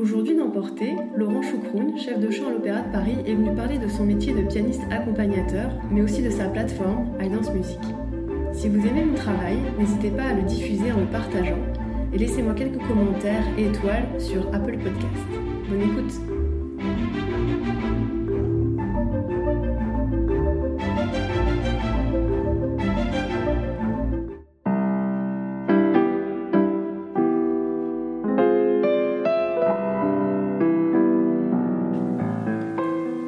Aujourd'hui dans Laurent Choucroune, chef de chant à l'Opéra de Paris, est venu parler de son métier de pianiste accompagnateur, mais aussi de sa plateforme iDance Music. Si vous aimez mon travail, n'hésitez pas à le diffuser en le partageant et laissez-moi quelques commentaires et étoiles sur Apple Podcast. Bonne écoute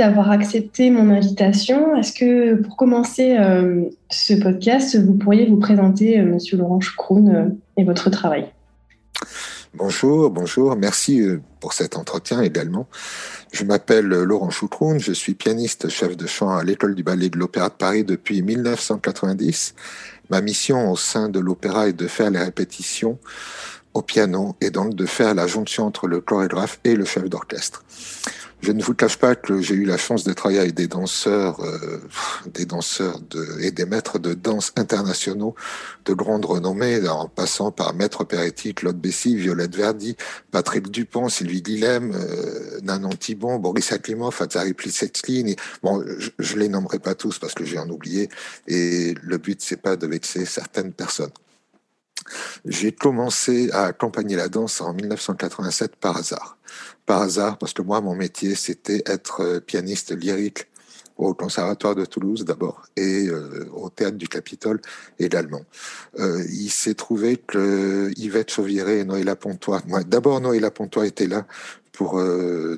D'avoir accepté mon invitation. Est-ce que pour commencer euh, ce podcast, vous pourriez vous présenter, euh, Monsieur Laurent Choucroune, et votre travail? Bonjour, bonjour. Merci pour cet entretien également. Je m'appelle Laurent Choucroune, je suis pianiste chef de chant à l'École du ballet de l'Opéra de Paris depuis 1990. Ma mission au sein de l'opéra est de faire les répétitions au piano et donc de faire la jonction entre le chorégraphe et le chef d'orchestre. Je ne vous cache pas que j'ai eu la chance de travailler avec des danseurs, euh, des danseurs et des maîtres de danse internationaux de grande renommée, en passant par Maître Peretti, Claude Bessy, Violette Verdi, Patrick Dupont, Sylvie Guilhem, euh, Nanon Thibon, Boris Aklimov, Atzari Plisetskin. Bon, je, je les nommerai pas tous parce que j'ai en oublié. Et le but, c'est pas de vexer certaines personnes. J'ai commencé à accompagner la danse en 1987 par hasard. Par hasard, parce que moi, mon métier, c'était être euh, pianiste lyrique au Conservatoire de Toulouse d'abord et euh, au Théâtre du Capitole également. Euh, il s'est trouvé que Yvette Chauviré et Noëlla Pontois, moi d'abord Noëlla Pontois était là pour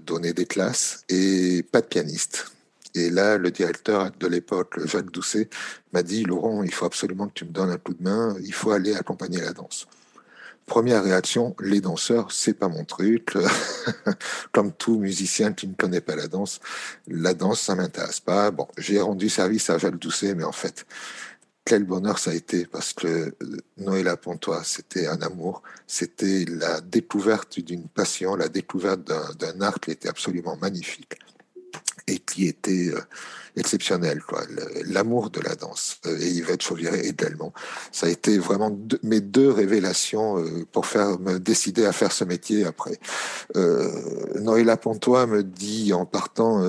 donner des classes et pas de pianiste. Et là, le directeur de l'époque, Jacques Doucet, m'a dit, Laurent, il faut absolument que tu me donnes un coup de main, il faut aller accompagner la danse. Première réaction, les danseurs, c'est pas mon truc. Comme tout musicien qui ne connaît pas la danse, la danse, ça m'intéresse pas. J'ai rendu service à Jacques Doucet, mais en fait, quel bonheur ça a été parce que euh, Noël Pontois, c'était un amour, c'était la découverte d'une passion, la découverte d'un art qui était absolument magnifique et qui était euh, exceptionnel, quoi. L'amour de la danse. Euh, et Yvette Chauviré également. Ça a été vraiment mes deux révélations euh, pour faire me décider à faire ce métier après. Euh, Noëlla Pontois me dit en partant,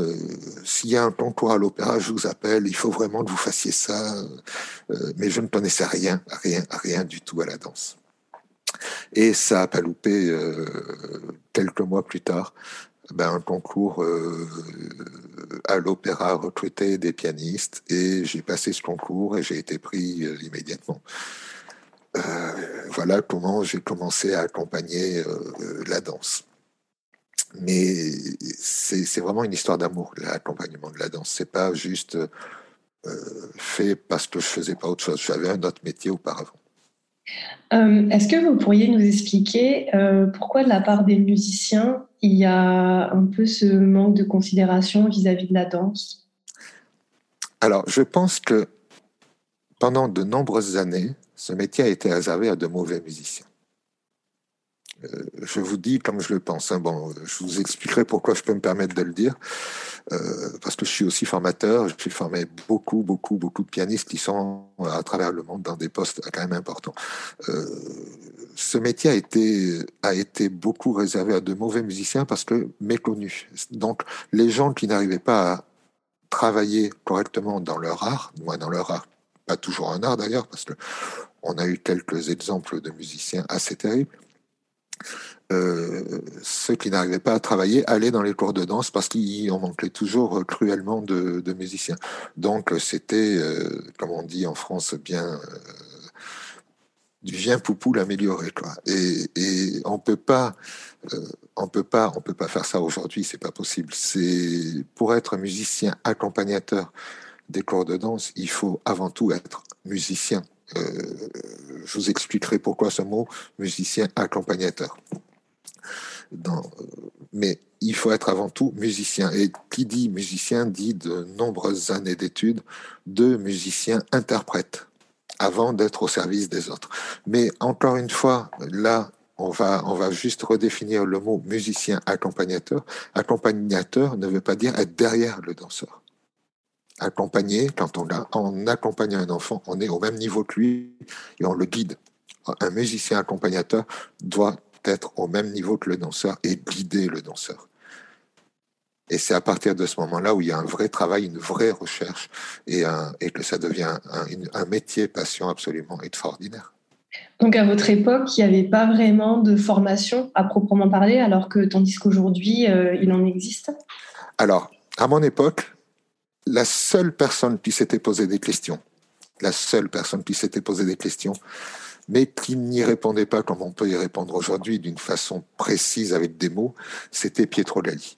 s'il y a un concours à l'opéra, je vous appelle, il faut vraiment que vous fassiez ça. mais je ne connaissais rien, rien, rien du tout à la danse. Et ça a pas loupé quelques mois plus tard ben, un concours euh, à l'opéra recruter des pianistes et j'ai passé ce concours et j'ai été pris euh, immédiatement. Euh, voilà comment j'ai commencé à accompagner la danse. Mais c'est vraiment une histoire d'amour, l'accompagnement de la danse. C'est pas juste fait parce que je faisais pas autre chose. J'avais un autre métier auparavant. Est-ce que vous pourriez nous expliquer pourquoi de la part des musiciens, il y a un peu ce manque de considération vis-à-vis de la danse Alors, je pense que pendant de nombreuses années, ce métier a été réservé à de mauvais musiciens. Euh, je vous dis comme je le pense. Hein. Bon, je vous expliquerai pourquoi je peux me permettre de le dire. Euh, parce que je suis aussi formateur. J'ai formé beaucoup, beaucoup, beaucoup de pianistes qui sont à travers le monde dans des postes quand même importants. Euh, ce métier a été, beaucoup réservé à de mauvais musiciens parce que méconnus. Donc, les gens qui n'arrivaient pas à travailler correctement dans leur art, moins dans leur art, pas toujours un art d'ailleurs, parce que on a eu quelques exemples de musiciens assez terribles. Euh, ceux qui n'arrivaient pas à travailler allaient dans les cours de danse parce qu'il en manquait toujours cruellement de, musiciens. Donc c'était, euh, comme on dit en France, bien euh, du vient poupou l'améliorer quoi. Et, et on peut pas, euh, on peut pas, on peut pas faire ça aujourd'hui, c'est pas possible. C'est pour être musicien accompagnateur des cours de danse, il faut avant tout être musicien. Euh, je vous expliquerai pourquoi ce mot musicien accompagnateur. mais il faut être avant tout musicien. Et qui dit musicien dit de nombreuses années d'études de musicien interprète avant d'être au service des autres. Mais encore une fois, là, on va, on va juste redéfinir le mot musicien accompagnateur. Accompagnateur ne veut pas dire être derrière le danseur. Accompagner, quand on a, en accompagnant un enfant, on est au même niveau que lui et on le guide. Un musicien accompagnateur doit être au même niveau que le danseur et guider le danseur. Et c'est à partir de ce moment-là où il y a un vrai travail, une vraie recherche, et, et que ça devient un, un, métier passion absolument extraordinaire. Donc à votre époque, il n'y avait pas vraiment de formation à proprement parler, alors que tandis qu'aujourd'hui, euh, il en existe? Alors, à mon époque, la seule personne qui s'était posé des questions, la seule personne qui s'était posé des questions, mais qui n'y répondait pas comme on peut y répondre aujourd'hui d'une façon précise avec des mots, c'était Pietro Galli.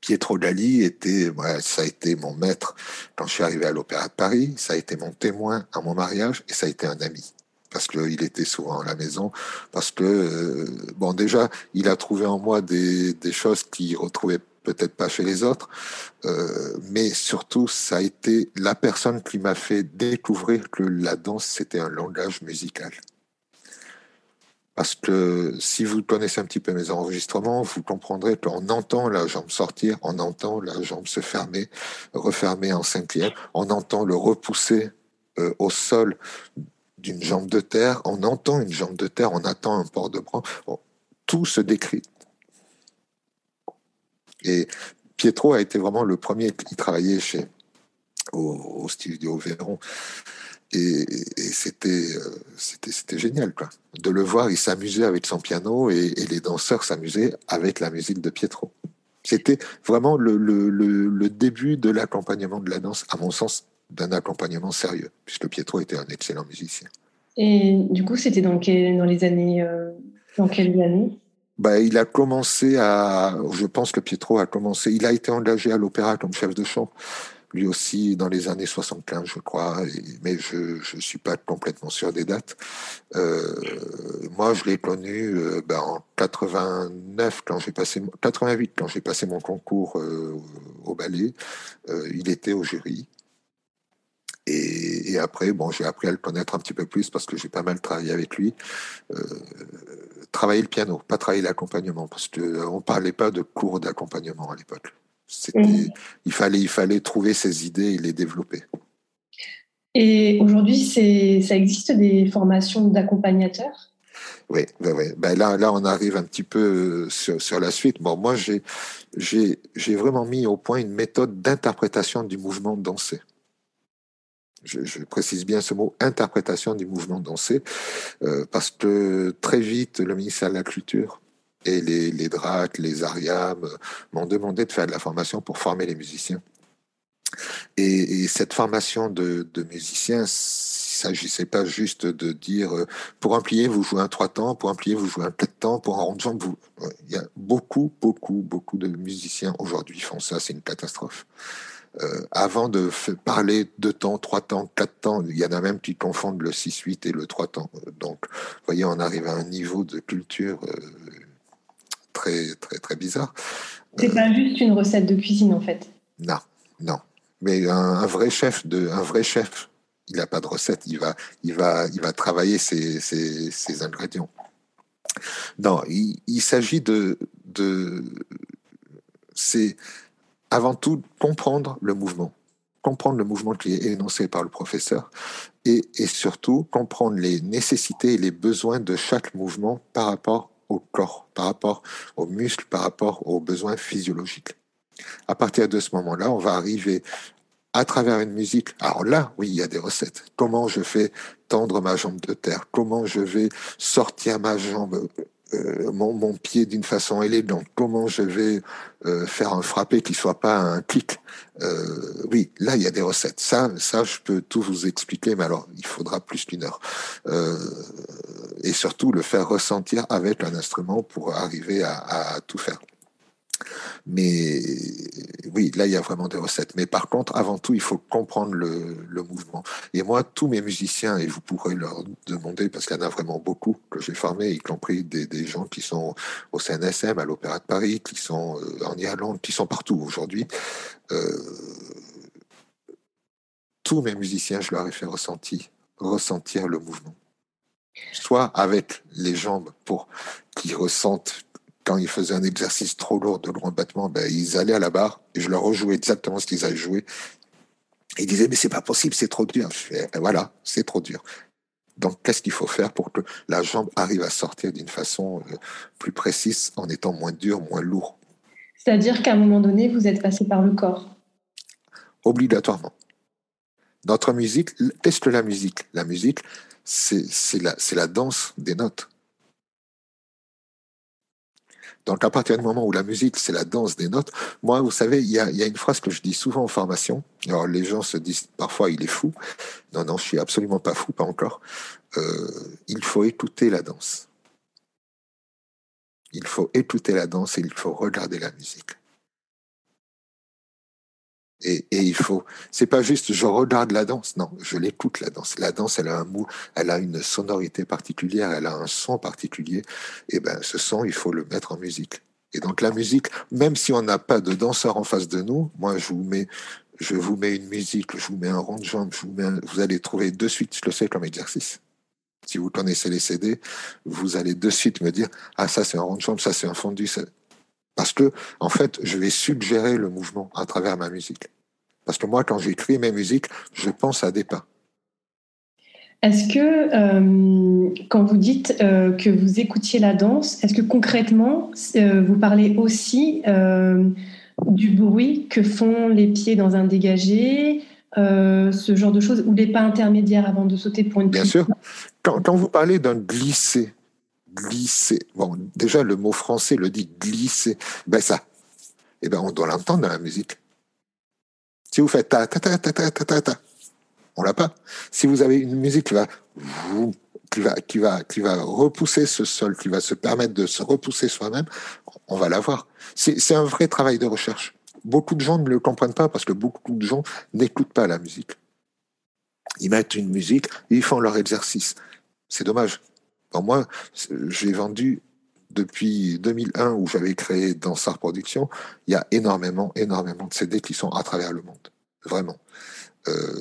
Pietro Galli était, ça a été mon maître quand je suis arrivé à l'Opéra de Paris, ça a été mon témoin à mon mariage et ça a été un ami parce qu'il était souvent à la maison, parce que, euh, bon, déjà, il a trouvé en moi des, choses qu'il retrouvait peut-être pas chez les autres, euh, mais surtout, ça a été la personne qui m'a fait découvrir que la danse, c'était un langage musical. Parce que si vous connaissez un petit peu mes enregistrements, vous comprendrez qu'on entend la jambe sortir, on entend la jambe se fermer, refermer en cinquième, on entend le repousser euh, au sol d'une jambe de terre, on entend une jambe de terre, on attend un port de bras, tout se décrit. Et Pietro a été vraiment le premier qui travaillait chez, au, studio Véron et, c'était, euh, c'était, c'était génial, quoi. De le voir, il s'amusait avec son piano et, les danseurs s'amusaient avec la musique de Pietro. C'était vraiment le, le, le, début de l'accompagnement de la danse, à mon sens, d'un accompagnement sérieux, puisque Pietro était un excellent musicien. Et du coup, c'était dans, dans les années. Euh, dans quelles années? Bah, il a commencé à. Je pense que Pietro a commencé. Il a été engagé à l'opéra comme chef de chant lui aussi dans les années 75, je crois, mais je ne suis pas complètement sûr des dates. Euh, moi, je l'ai connu euh, ben, en 89, quand j'ai passé, 88, quand j'ai passé mon concours euh, au ballet. il était au jury. Et, et après, bon, j'ai appris à le connaître un petit peu plus parce que j'ai pas mal travaillé avec lui. travailler le piano, pas travailler l'accompagnement, parce qu'on ne parlait pas de cours d'accompagnement à l'époque. Il, fallait, il fallait trouver ces idées et les développer. Et aujourd'hui, ça existe des formations d'accompagnateurs? Oui, Ben là, là, on arrive un petit peu sur, sur la suite. Bon, moi, j'ai vraiment mis au point une méthode d'interprétation du mouvement dansé. Je, précise bien ce mot, interprétation du mouvement dansé, euh, parce que très vite, le ministère de la Culture et les, les DRAC, les ARIAM m'ont demandé de faire de la formation pour former les musiciens. Et, cette formation de, musiciens, il ne s'agissait pas juste de dire euh, pour un plié, vous jouez un trois temps, pour un plié, vous jouez un quatre temps, pour un rond de jambe, vous. Il y a beaucoup, beaucoup, beaucoup de musiciens aujourd'hui font ça, c'est une catastrophe. Euh, avant de parler de temps, trois temps, quatre temps, il y en a même qui confondent le 6-8 et le trois temps. Donc, vous voyez, on arrive à un niveau de culture euh, très, très, très bizarre. C'est pas juste une recette de cuisine, en fait. Non, non. Mais un, vrai chef, de, un vrai chef, il n'a pas de recette. Il va, il va, il va travailler ses, ses, ses ingrédients. Non, il, il s'agit de, de c'est avant tout comprendre le mouvement, comprendre le mouvement qui est énoncé par le professeur et, surtout comprendre les nécessités et les besoins de chaque mouvement par rapport au corps, par rapport aux muscles, par rapport aux besoins physiologiques. À partir de ce moment-là, on va arriver à travers une musique. Alors là, oui, il y a des recettes. Comment je fais tendre ma jambe de terre? Comment je vais sortir ma jambe? Euh, mon, mon, pied d'une façon élégante, comment je vais euh, faire un frappé qui soit pas un clic? Euh, oui, là il y a des recettes. Ça, ça je peux tout vous expliquer, mais alors il faudra plus qu'une heure. Et surtout le faire ressentir avec un instrument pour arriver à tout faire. Mais oui, là, il y a vraiment des recettes. Mais par contre, avant tout, il faut comprendre le, mouvement. Et moi, tous mes musiciens, et vous pourrez leur demander, parce qu'il y en a vraiment beaucoup que j'ai formés, y compris des, des, gens qui sont au CNSM, à l'Opéra de Paris, qui sont euh, en Irlande, qui sont partout aujourd'hui. Euh, tous mes musiciens, je leur ai fait ressentir, ressentir le mouvement. Soit avec les jambes pour qu'ils ressentent quand ils faisaient un exercice trop lourd de long battement, ben, ils allaient à la barre et je leur rejouais exactement ce qu'ils avaient joué. Ils disaient, mais c'est pas possible, c'est trop dur. Je fais, ben voilà, c'est trop dur. Donc, qu'est-ce qu'il faut faire pour que la jambe arrive à sortir d'une façon euh, plus précise en étant moins dur, moins lourd? C'est-à-dire qu'à un moment donné, vous êtes passé par le corps Obligatoirement. Notre musique, teste la musique. La musique, c'est la, la danse des notes. Donc à partir du moment où la musique, c'est la danse des notes, moi, vous savez, il y a, une phrase que je dis souvent en formation. Alors les gens se disent parfois, il est fou. Non, non, je suis absolument pas fou, pas encore. Euh, il faut écouter la danse. Il faut écouter la danse et il faut regarder la musique. Et, il faut, c'est pas juste je regarde la danse, non, je l'écoute la danse. La danse, elle a un mot, elle a une sonorité particulière, elle a un son particulier. Et ben, ce son, il faut le mettre en musique. Et donc la musique, même si on n'a pas de danseur en face de nous, moi je vous mets, je vous mets une musique, je vous mets un rond de jambe, je vous, mets vous allez trouver de suite, je le sais comme exercice. Si vous connaissez les CD, vous allez de suite me dire ah ça c'est un rond de jambe, ça c'est un fondu, parce que, en fait, je vais suggérer le mouvement à travers ma musique. Parce que moi, quand j'écris mes musiques, je pense à des pas. Est-ce que, euh, quand vous dites euh, que vous écoutiez la danse, est-ce que concrètement, euh, vous parlez aussi du bruit que font les pieds dans un dégagé, ce genre de choses, ou les pas intermédiaires avant de sauter pour une Bien sûr. Quand, quand, vous parlez d'un glisser, glisser. Bon, déjà, le mot français le dit glisser. Ben ça, eh ben, on doit l'entendre dans la musique. Si vous faites ta ta ta ta ta ta ta, on l'a pas. Si vous avez une musique qui va, qui va, qui va, qui va repousser ce sol, qui va se permettre de se repousser soi-même, on va l'avoir. C'est un vrai travail de recherche. Beaucoup de gens ne le comprennent pas parce que beaucoup de gens n'écoutent pas la musique. Ils mettent une musique, ils font leur exercice. C'est dommage moi, j'ai vendu depuis 2001 où j'avais créé Dansar Production, il y a énormément, énormément de CD qui sont à travers le monde. Vraiment. Euh,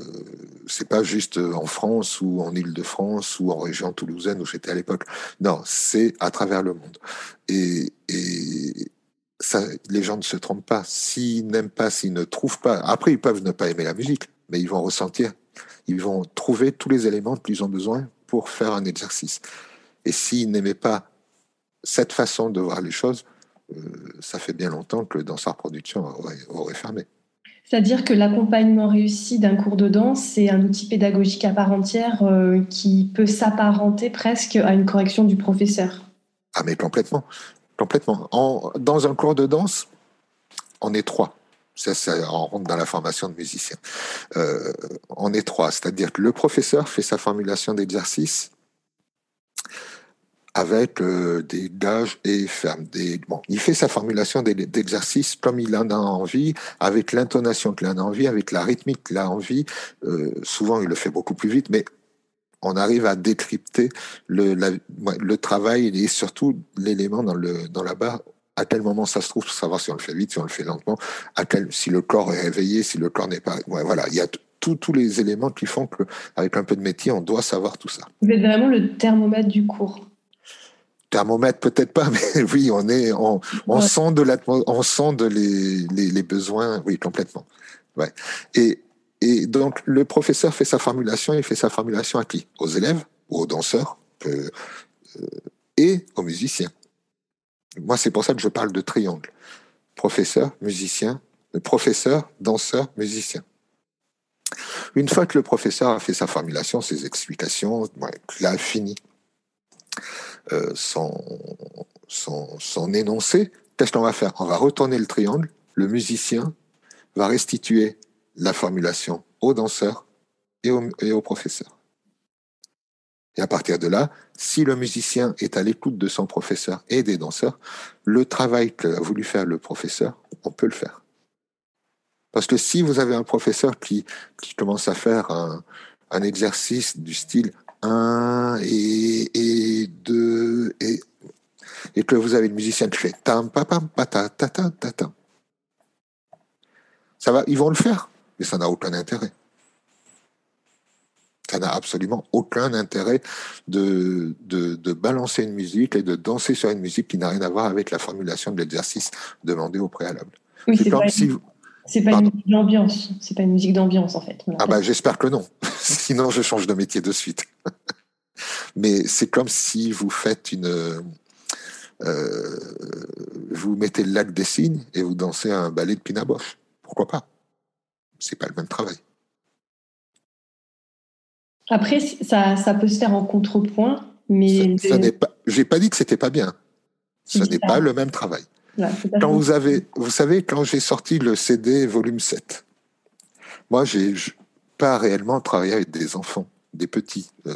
c'est pas juste en France ou en Île-de-France ou en région toulousaine où j'étais à l'époque. Non, c'est à travers le monde. Et, les gens ne se trompent pas. S'ils n'aiment pas, s'ils ne trouvent pas, après ils peuvent ne pas aimer la musique, mais ils vont ressentir, ils vont trouver tous les éléments qu'ils ont besoin pour faire un exercice. Et s'ils n'aimaient pas cette façon de voir les choses, euh, ça fait bien longtemps que Danseur Production aurait, aurait fermé. C'est-à-dire que l'accompagnement réussi d'un cours de danse, c'est un outil pédagogique à part entière euh, qui peut s'apparenter presque à une correction du professeur. Ah mais complètement, complètement. En, dans un cours de danse, on est trois. Ça, ça, on rentre dans la formation de musicien. Euh, on est trois, c'est-à-dire que le professeur fait sa formulation d'exercice, avec euh, des gages et fermes. Bon, il fait sa formulation d'exercices comme il en a envie, avec l'intonation qu'il en a envie, avec la rythmique qu'il a envie. Euh, souvent, il le fait beaucoup plus vite, mais on arrive à décrypter le, travail et surtout l'élément dans, la barre à quel moment ça se trouve pour savoir si on le fait vite, si on le fait lentement, si le corps est réveillé, si le corps n'est pas. Ouais, voilà, il y a tous les éléments qui font qu'avec un peu de métier, on doit savoir tout ça. Vous êtes vraiment le thermomètre du cours thermomètre peut-être pas, mais oui, on est, on, on sent de on sent de les, les, les, besoins, oui, complètement. Ouais. Et, et donc, le professeur fait sa formulation, il fait sa formulation à qui? Aux élèves, aux danseurs, euh, et aux musiciens. Moi, c'est pour ça que je parle de triangle. Professeur, musicien, professeur, danseur, musicien. Une fois que le professeur a fait sa formulation, ses explications, ouais, a fini euh, énoncé, qu'est-ce qu'on va faire? On va retourner le triangle, le musicien va restituer la formulation au danseur et au, professeur. Et à partir de là, si le musicien est à l'écoute de son professeur et des danseurs, le travail qu'a voulu faire le professeur, on peut le faire. Parce que si vous avez un professeur qui, commence à faire un exercice du style 1 et, et 2 et, et que vous avez une musicien qui fait tam pa pam pa ta ta ta ta ta, ça va, ils vont le faire, mais ça n'a aucun intérêt. Ça n'a absolument aucun intérêt de, de, de, balancer une musique et de danser sur une musique qui n'a rien à voir avec la formulation de l'exercice demandé au préalable. Oui, c'est comme si c'est pas une musique d'ambiance. C'est pas une musique d'ambiance en fait. Ah bah j'espère que non. Sinon je change de métier de suite. Mais c'est comme si vous faites une, euh, vous mettez le lac des signes et vous dansez un ballet de Pina Pourquoi pas? C'est pas le même travail. Après, ça, ça peut se faire en contrepoint, mais ça, n'est pas. J'ai pas dit que c'était pas bien. Ce n'est pas le même travail quand vous avez, vous savez, quand j'ai sorti le CD volume 7, moi, j'ai pas réellement travaillé avec des enfants, des petits. Euh,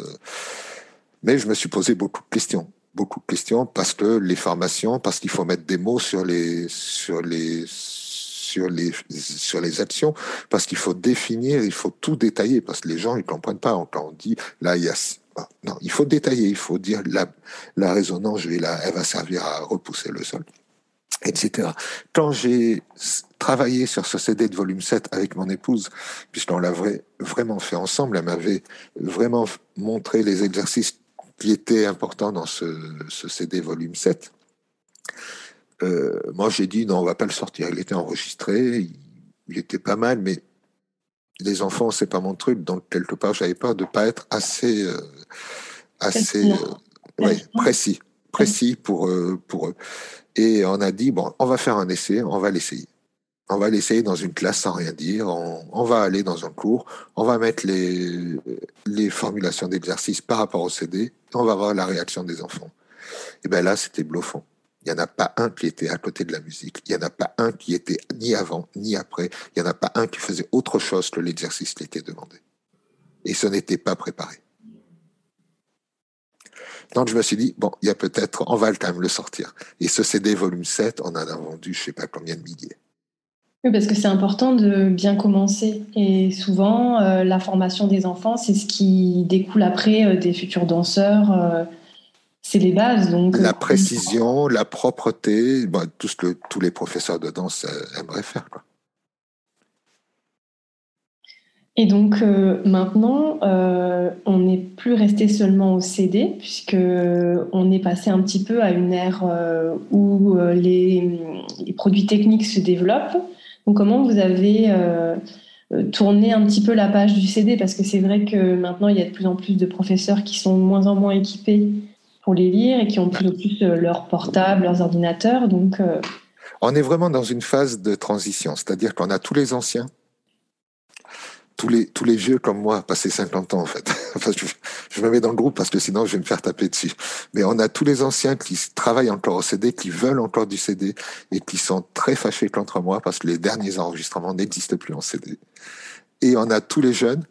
mais je me suis posé beaucoup de questions. Beaucoup de questions parce que les formations, parce qu'il faut mettre des mots sur les, sur les, sur les, sur les actions, parce qu'il faut définir, il faut tout détailler, parce que les gens, ils comprennent pas. Quand on dit, là, il y a non, il faut détailler, il faut dire la, la résonance, je vais la, elle va servir à repousser le sol etc. Quand j'ai travaillé sur ce CD de volume 7 avec mon épouse, puisqu'on l'avait vraiment fait ensemble, elle m'avait vraiment montré les exercices qui étaient importants dans ce, CD volume 7. Euh, moi, j'ai dit non, on va pas le sortir. Il était enregistré, il, était pas mal, mais les enfants, c'est pas mon truc. Donc quelque part, j'avais peur de pas être assez, euh, assez, euh, précis, précis pour pour eux. Et on a dit, bon, on va faire un essai, on va l'essayer. On va l'essayer dans une classe sans rien dire, on, va aller dans un cours, on va mettre les, formulations d'exercice par rapport au CD, on va voir la réaction des enfants. Et bien là, c'était bluffant. Il n'y en a pas un qui était à côté de la musique. Il n'y en a pas un qui était ni avant, ni après. Il n'y en a pas un qui faisait autre chose que l'exercice qui était demandé. Et ce n'était pas préparé. Donc je me suis dit, bon, il y a peut-être, on va quand même le sortir. Et ce CD volume 7, on en a vendu je ne sais pas combien de milliers. Oui, parce que c'est important de bien commencer. Et souvent, euh, la formation des enfants, c'est ce qui découle après euh, des futurs danseurs. Euh, c'est les bases. Donc, la précision, la propreté, tout ce que tous les professeurs de danse aimeraient faire. Quoi. Et donc euh, maintenant, euh, on n'est plus resté seulement au CD, puisque on est passé un petit peu à une ère euh, où les, produits techniques se développent. Donc comment vous avez tourné un petit peu la page du CD Parce que c'est vrai que maintenant, il y a de plus en plus de professeurs qui sont moins en moins équipés pour les lire et qui ont plus en plus leurs portables, leurs ordinateurs. Donc on est vraiment dans une phase de transition, c'est-à-dire qu'on a tous les anciens tous les, tous les vieux comme moi, passé 50 ans en fait. enfin, je, me mets dans le groupe parce que sinon je vais me faire taper dessus. Mais on a tous les anciens qui travaillent encore au CD, qui veulent encore du CD et qui sont très fâchés contre moi parce que les derniers enregistrements n'existent plus en CD. Et on a tous les jeunes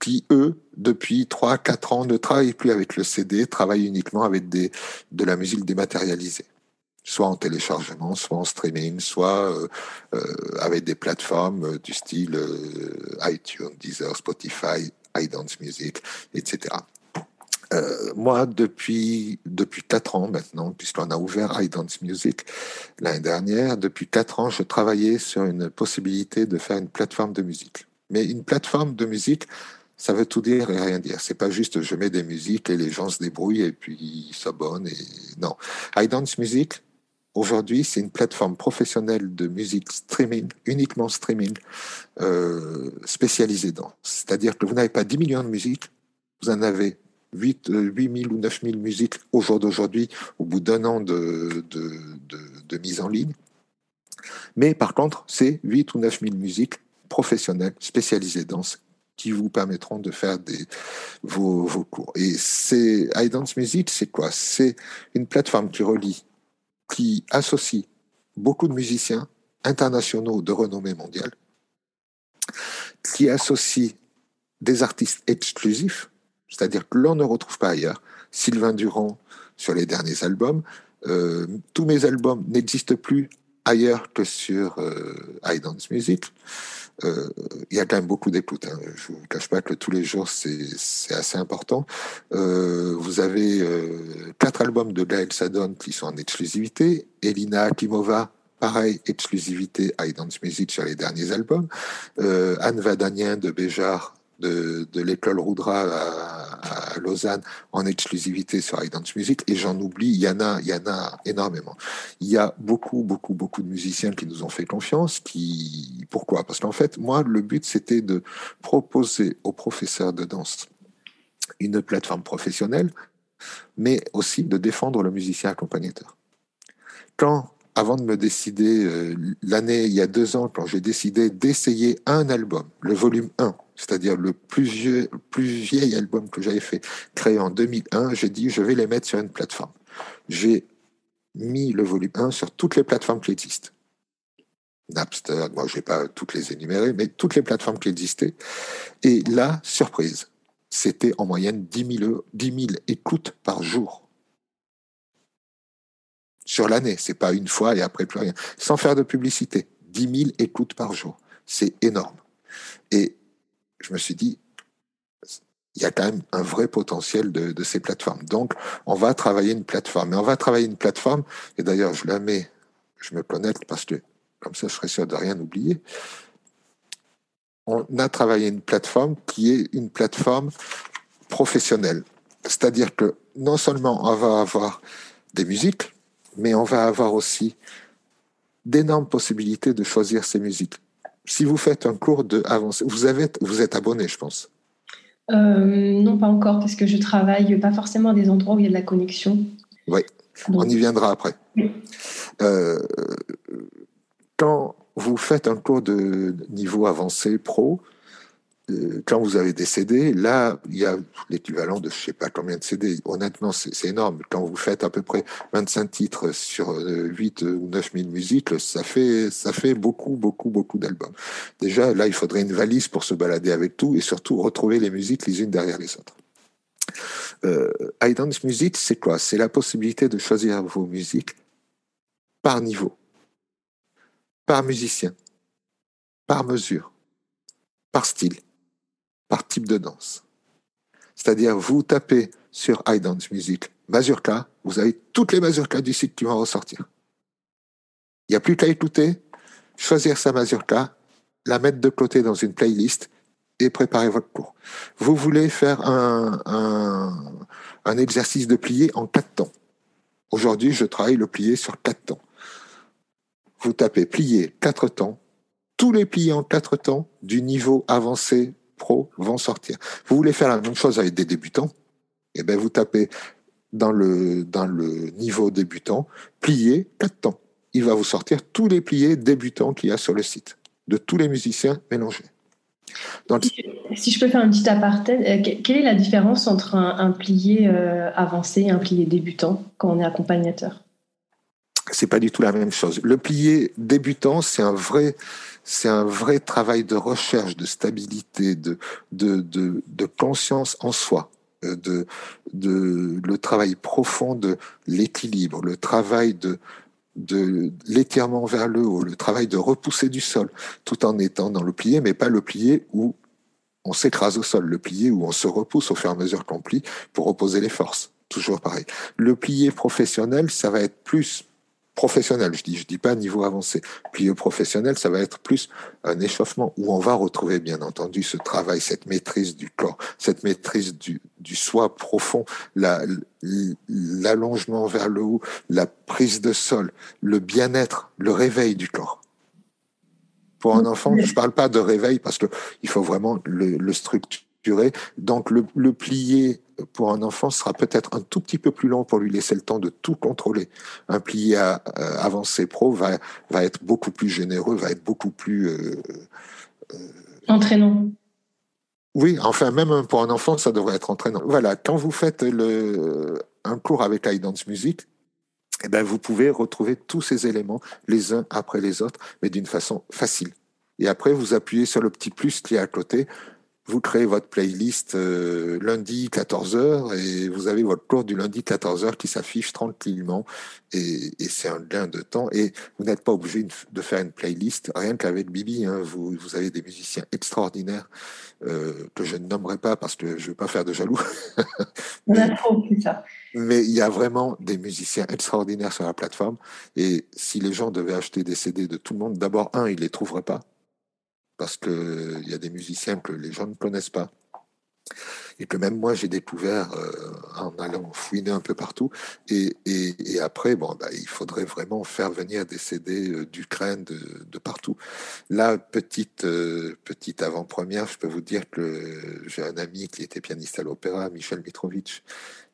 qui, eux, depuis 3, 4 ans, ne travaillent plus avec le CD, travaillent uniquement avec des, de la musique dématérialisée soit en téléchargement, soit en streaming, soit euh, euh, avec des plateformes euh, du style iTunes, Deezer, Spotify, iDance Music, etc. moi, depuis depuis quatre ans maintenant, puisqu'on a ouvert iDance Music l'année dernière, depuis quatre ans, je travaillais sur une possibilité de faire une plateforme de musique. Mais une plateforme de musique, ça veut tout dire et rien dire. C'est pas juste je mets des musiques et les gens se débrouillent et puis ils s'abonnent et non. iDance Music, Aujourd'hui, c'est une plateforme professionnelle de musique streaming, uniquement streaming, euh, spécialisée dans. C'est-à-dire que vous n'avez pas 10 millions de musiques, vous en avez 8, 8 000 ou 9 000 musiques au jour d'aujourd'hui, au bout d'un an de, mise en ligne. Mais par contre, c'est 8 ou 9 000 musiques professionnelles, spécialisées dans qui vous permettront de faire vos, vos cours. Et c'est iDance Music, c'est quoi? C'est une plateforme qui relie qui associe beaucoup de musiciens internationaux de renommée mondiale, qui associe des artistes exclusifs, c'est-à-dire que l'on ne retrouve pas ailleurs. Sylvain Durand sur les derniers albums, euh, tous mes albums n'existent plus ailleurs que sur euh, iDance Music. Euh, il y a quand même beaucoup d'écoutes. Hein. Je ne vous cache pas que tous les jours, c'est assez important. Euh, vous avez euh, quatre albums de Gaël Sadon qui sont en exclusivité. Elina Akimova, pareil, exclusivité iDance Music sur les derniers albums. Anne Vadanien de Béjar de, l'école Roudra à, Lausanne en exclusivité sur iDance Music et j'en oublie, il y en a, il y en a énormément. Il y a beaucoup, beaucoup, beaucoup de musiciens qui nous ont fait confiance. Qui, pourquoi? Parce qu'en fait, moi, le but c'était de proposer aux professeurs de danse une plateforme professionnelle, mais aussi de défendre le musicien accompagnateur. Quand avant de me décider, euh, l'année, il y a deux ans, quand j'ai décidé d'essayer un album, le volume 1, c'est-à-dire le plus, vieux, plus vieil album que j'avais fait, créé en 2001, j'ai dit, je vais les mettre sur une plateforme. J'ai mis le volume 1 sur toutes les plateformes qui existent. Napster, moi je vais pas toutes les énumérer, mais toutes les plateformes qui existaient. Et là, surprise, c'était en moyenne 10 000, 10 000 écoutes par jour sur l'année. C'est pas une fois et après plus rien. Sans faire de publicité. 10 000 écoutes par jour. C'est énorme. Et je me suis dit, il y a quand même un vrai potentiel de, de, ces plateformes. Donc, on va travailler une plateforme. Et on va travailler une plateforme, et d'ailleurs, je la mets, je me connecte parce que comme ça, je serai sûr de rien oublier. On a travaillé une plateforme qui est une plateforme professionnelle. C'est-à-dire que non seulement on va avoir des musiques, mais on va avoir aussi d'énormes possibilités de choisir ses musiques. Si vous faites un cours de avancée, vous, avez, vous êtes abonné, je pense. Euh, non, pas encore, parce que je travaille pas forcément à des endroits où il y a de la connexion. Oui, on y viendra après. Oui. Euh, quand vous faites un cours de niveau avancé pro, quand vous avez des CD, là, il y a l'équivalent de je sais pas combien de CD. Honnêtement, c'est énorme. Quand vous faites à peu près 25 titres sur 8 euh, ou 9 000 musiques, ça fait, ça fait beaucoup, beaucoup, beaucoup d'albums. Déjà, là, il faudrait une valise pour se balader avec tout et surtout retrouver les musiques les unes derrière les autres. Euh, Music, c'est quoi? C'est la possibilité de choisir vos musiques par niveau, par musicien, par mesure, par style par type de danse. C'est-à-dire, vous tapez sur iDance Music Mazurka, vous avez toutes les Mazurkas du site qui vont ressortir. Il n'y a plus qu'à écouter, choisir sa Mazurka, la mettre de côté dans une playlist et préparer votre cours. Vous voulez faire un, un, exercice de plié en quatre temps. Aujourd'hui, je travaille le plié sur quatre temps. Vous tapez plié quatre temps, tous les pliés en quatre temps du niveau avancé pros vont sortir. Vous voulez faire la même chose avec des débutants Eh bien, vous tapez dans le, dans le niveau débutant, plier quatre temps. Il va vous sortir tous les pliés débutants qu'il y a sur le site, de tous les musiciens mélangés. Donc, si je peux faire un petit aparté, euh, quelle est la différence entre un, un plié euh, avancé et un plié débutant quand on est accompagnateur? C'est pas du tout la même chose. Le plié débutant, c'est un vrai, c'est un vrai travail de recherche, de stabilité, de, de, de, conscience en soi, euh, de, de, le travail profond de l'équilibre, le travail de, de l'étirement vers le haut, le travail de repousser du sol, tout en étant dans le plié, mais pas le plié où on s'écrase au sol, le plié où on se repousse au fur et à mesure qu'on plie pour reposer les forces. Toujours pareil. Le plié professionnel, ça va être plus professionnel, je dis, je dis pas niveau avancé. Plié professionnel, ça va être plus un échauffement où on va retrouver bien entendu ce travail, cette maîtrise du corps, cette maîtrise du, du soi profond, l'allongement la, vers le haut, la prise de sol, le bien-être, le réveil du corps. Pour un enfant, je parle pas de réveil parce que il faut vraiment le, le structurer. Donc le, le plié pour un enfant sera peut-être un tout petit peu plus long pour lui laisser le temps de tout contrôler. Un plié à, euh, avancé pro va, va être beaucoup plus généreux, va être beaucoup plus... Euh, euh, entraînant. Oui, enfin, même pour un enfant, ça devrait être entraînant. Voilà, quand vous faites le, un cours avec iDance Music, eh ben, vous pouvez retrouver tous ces éléments les uns après les autres, mais d'une façon facile. Et après, vous appuyez sur le petit plus qui est à côté vous créez votre playlist euh, lundi 14h et vous avez votre cours du lundi 14h qui s'affiche tranquillement et, et c'est un gain de temps et vous n'êtes pas obligé de faire une playlist rien qu'avec Bibi. Hein, vous, vous avez des musiciens extraordinaires euh, que je ne nommerai pas parce que je ne veux pas faire de jaloux. On a trop, ça. Mais il y a vraiment des musiciens extraordinaires sur la plateforme et si les gens devaient acheter des CD de tout le monde, d'abord, un, ils ne les trouveraient pas parce qu'il y a des musiciens que les gens ne connaissent pas. Et que même moi, j'ai découvert euh, en allant fouiner un peu partout. Et, après, bon, bah, il faudrait vraiment faire venir des CD euh, d'Ukraine, de, de, partout. Là, petite, euh, petite avant-première, je peux vous dire que j'ai un ami qui était pianiste à l'opéra, Michel Mitrovic,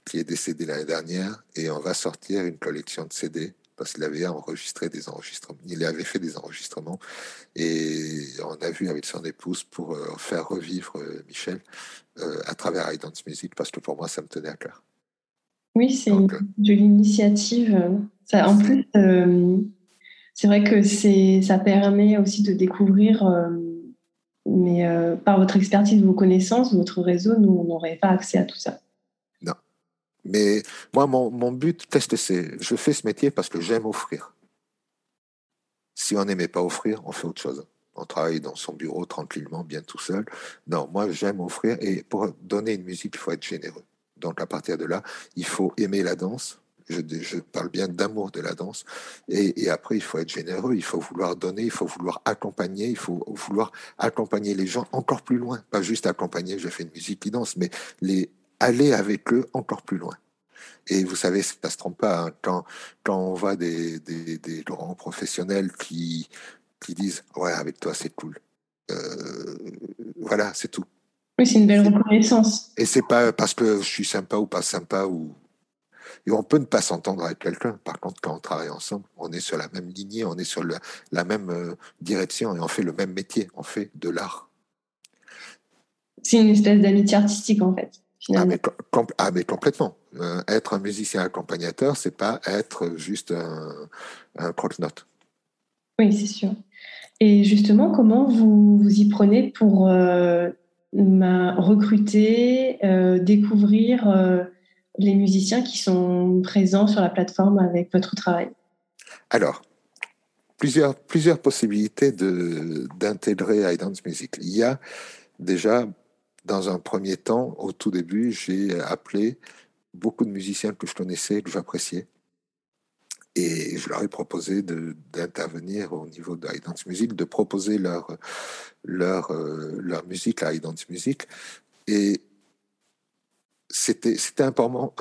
qui est décédé l'année dernière. Et on va sortir une collection de CD parce qu'il avait enregistré des enregistrements. Il avait fait des enregistrements et on a vu avec son épouse pour euh, faire revivre euh, Michel euh, à travers iDance Music parce que pour moi ça me tenait à cœur. Oui, c'est de l'initiative. en plus, c'est vrai que c'est ça permet aussi de découvrir. mais par votre expertise, vos connaissances, votre réseau, nous, on n'aurait pas accès à tout ça. Mais moi, mon, mon but, que c'est? Je fais ce métier parce que j'aime offrir. Si on n'aimait pas offrir, on fait autre chose. On travaille dans son bureau tranquillement, bien tout seul. Non, moi, j'aime offrir. Et pour donner une musique, il faut être généreux. Donc, à partir de là, il faut aimer la danse. Je, parle bien d'amour de la danse. Et, et, après, il faut être généreux. Il faut vouloir donner. Il faut vouloir accompagner. Il faut vouloir accompagner les gens encore plus loin. Pas juste accompagner, je fais une musique qui danse, mais les aller avec eux encore plus loin. Et vous savez, ça ne se trompe pas. Hein. Quand, quand on voit des, des, des grands professionnels qui, qui disent Ouais, avec toi, c'est cool. Euh, voilà, c'est tout. Oui, c'est une belle reconnaissance. Et c'est pas parce que je suis sympa ou pas sympa ou. Et on peut ne pas s'entendre avec quelqu'un. Par contre, quand on travaille ensemble, on est sur la même lignée, on est sur la même euh, direction et on fait le même métier. On fait de l'art. C'est une espèce d'amitié artistique, en fait. Ah mais, ah mais, complètement. Euh, être un musicien accompagnateur, c'est pas être juste un, un croque-note. Oui, c'est sûr. Et justement, comment vous vous y prenez pour euh, recruter, euh, découvrir les musiciens qui sont présents sur la plateforme avec votre travail? Alors, plusieurs, plusieurs possibilités d'intégrer iDance Music. Il y a déjà dans un premier temps, au tout début, j'ai appelé beaucoup de musiciens que je connaissais, que j'appréciais. Et je leur ai proposé d'intervenir au niveau de Dance Music, de proposer leur, leur, euh, leur musique à Dance Music. Et c'était important,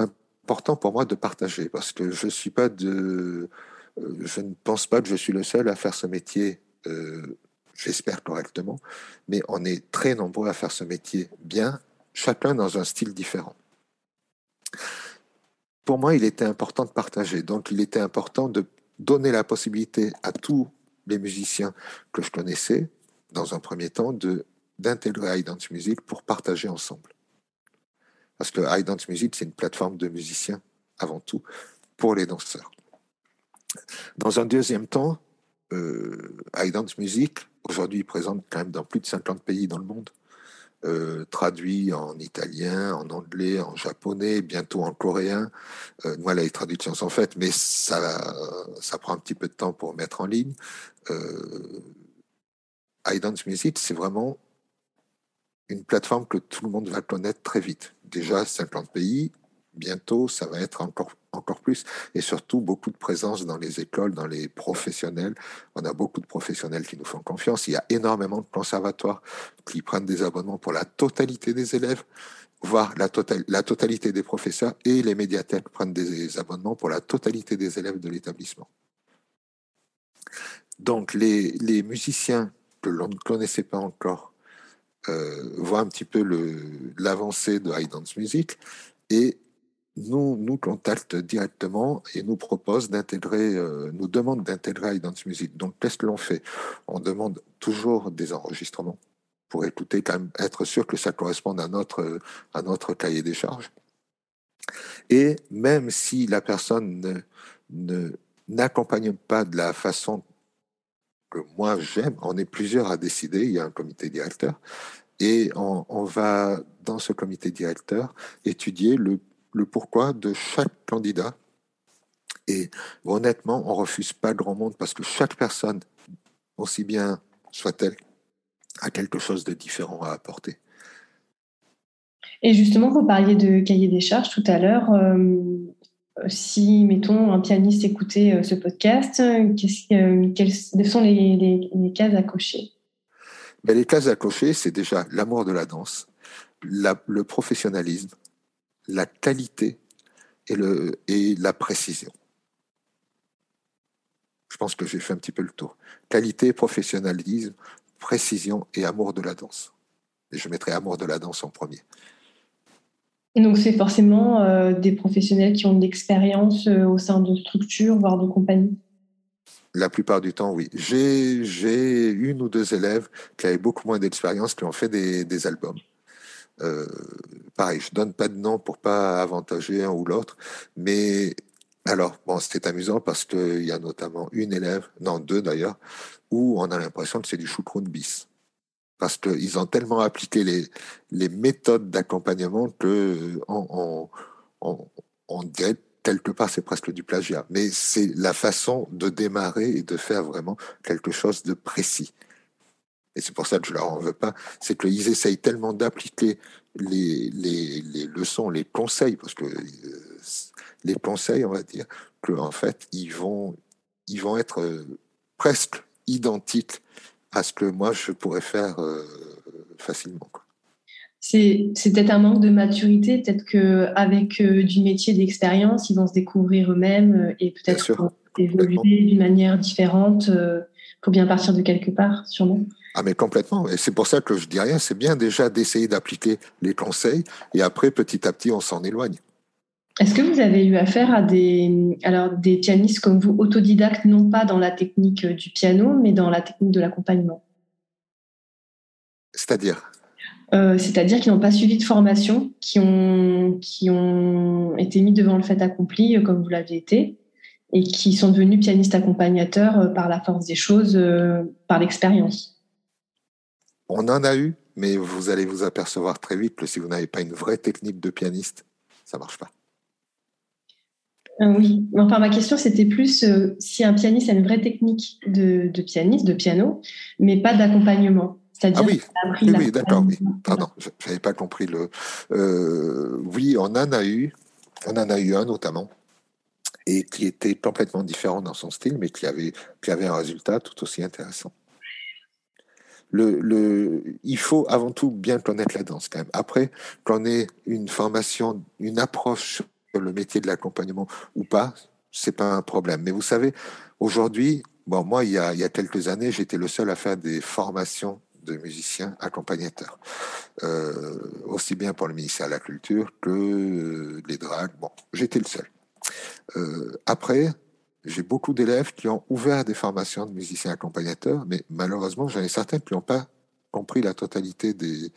important pour moi de partager parce que je suis pas de, euh, je ne pense pas que je suis le seul à faire ce métier euh, j'espère correctement, mais on est très nombreux à faire ce métier bien, chacun dans un style différent. Pour moi, il était important de partager, donc il était important de donner la possibilité à tous les musiciens que je connaissais, dans un premier temps, de d'intégrer iDance Music pour partager ensemble. Parce que iDance Music, c'est une plateforme de musiciens avant tout pour les danseurs. Dans un deuxième temps, euh, iDance Music aujourd'hui présente quand même dans plus de 50 pays dans le monde, euh, traduit en italien, en anglais, en japonais, bientôt en coréen. Euh, moi, les traductions sont faites, mais ça, ça prend un petit peu de temps pour mettre en ligne. Euh, Music, c'est vraiment une plateforme que tout le monde va connaître très vite. Déjà 50 pays, bientôt, ça va être encore, encore plus. Et surtout, beaucoup de présence dans les écoles, dans les professionnels. On a beaucoup de professionnels qui nous font confiance. Il y a énormément de conservatoires qui prennent des abonnements pour la totalité des élèves, voire la, totalité des professeurs. Et les médiathèques prennent des abonnements pour la totalité des élèves de l'établissement. Donc, les, les musiciens que l'on ne connaissait pas encore euh, voient un petit peu l'avancée de High Dance Music et nous, nous contactent directement et nous propose d'intégrer, euh, nous demande d'intégrer Dance Music. Donc, qu'est-ce que l'on fait? On demande toujours des enregistrements pour écouter, quand même, être sûr que ça corresponde à notre, à notre cahier des charges. Et même si la personne ne, n'accompagne pas de la façon que moi j'aime, on est plusieurs à décider, il y a un comité directeur, Et on, va, dans ce comité directeur, étudier le, le pourquoi de chaque candidat. Et honnêtement, on refuse pas grand monde parce que chaque personne, aussi bien soit-elle, a quelque chose de différent à apporter. Et justement, vous parliez de cahier des charges tout à l'heure. Euh, si, mettons, un pianiste écoutait euh, ce podcast, euh, quelles sont les, cases à cocher? Ben, Les cases à cocher, c'est déjà l'amour de la danse, le professionnalisme, la qualité et, le, et la précision. Je pense que j'ai fait un petit peu le tour. Qualité, professionnalisme, précision et amour de la danse. Et je mettrai amour de la danse en premier. Donc, c'est forcément euh, des professionnels qui ont de l'expérience euh, au sein de structures, voire de compagnies? La plupart du temps, oui. J'ai une ou deux élèves qui avaient beaucoup moins d'expérience, qui ont fait des, albums. Euh, pareil, je donne pas de nom pour pas avantager un ou l'autre, mais alors, bon, c'était amusant parce qu'il y a notamment une élève, non, deux d'ailleurs, où on a l'impression que c'est du choucroune bis parce qu'ils ont tellement appliqué les, méthodes d'accompagnement que on, on, dirait quelque part c'est presque du plagiat. Mais c'est la façon de démarrer et de faire vraiment quelque chose de précis. Et c'est pour ça que je leur en veux pas, c'est qu'ils essayent tellement d'appliquer les, les, les, leçons, les conseils, parce que euh, les conseils, on va dire, qu'en en fait, ils vont, ils vont être euh, presque identiques à ce que moi je pourrais faire euh, facilement. C'est, peut-être un manque de maturité, peut-être qu'avec du métier d'expérience, ils vont se découvrir eux-mêmes et peut-être évoluer d'une manière différente pour bien partir de quelque part, sûrement. Ah mais complètement, et c'est pour ça que je dis rien, c'est bien déjà d'essayer d'appliquer les conseils. Et après petit à petit on s'en éloigne. Est-ce que vous avez eu affaire à des, alors, des pianistes comme vous, autodidactes, non pas dans la technique du piano, mais dans la technique de l'accompagnement? C'est-à-dire? Euh, C'est-à-dire qui n'ont pas suivi de formation, qui ont, qui ont été mis devant le fait accompli, euh, comme vous l'avez été, et qui sont devenus pianistes accompagnateurs euh, par la force des choses, par l'expérience. On en a eu, mais vous allez vous apercevoir très vite que si vous n'avez pas une vraie technique de pianiste, ça ne marche pas. Euh, oui, enfin ma question c'était plus euh, si un pianiste a une vraie technique de, pianiste, de piano, mais pas d'accompagnement. ah oui, oui, d'accord, oui. Pardon, je n'avais pas compris le. Euh, oui, on en a eu, on en a eu un notamment, et qui était complètement différent dans son style, mais qui avait, un résultat tout aussi intéressant. Il faut avant tout bien connaître la danse quand même. Après, qu'on ait une formation, une approche le métier de l'accompagnement ou pas, c'est pas un problème. Mais vous savez, aujourd'hui, bon, moi, il y, a, quelques années, j'étais le seul à faire des formations de musiciens accompagnateurs, euh, aussi bien pour le ministère de la Culture que euh, les dragues. Bon, j'étais le seul. Euh, après, j'ai beaucoup d'élèves qui ont ouvert des formations de musiciens accompagnateurs, mais malheureusement, j'en ai certains qui n'ont pas compris la totalité des,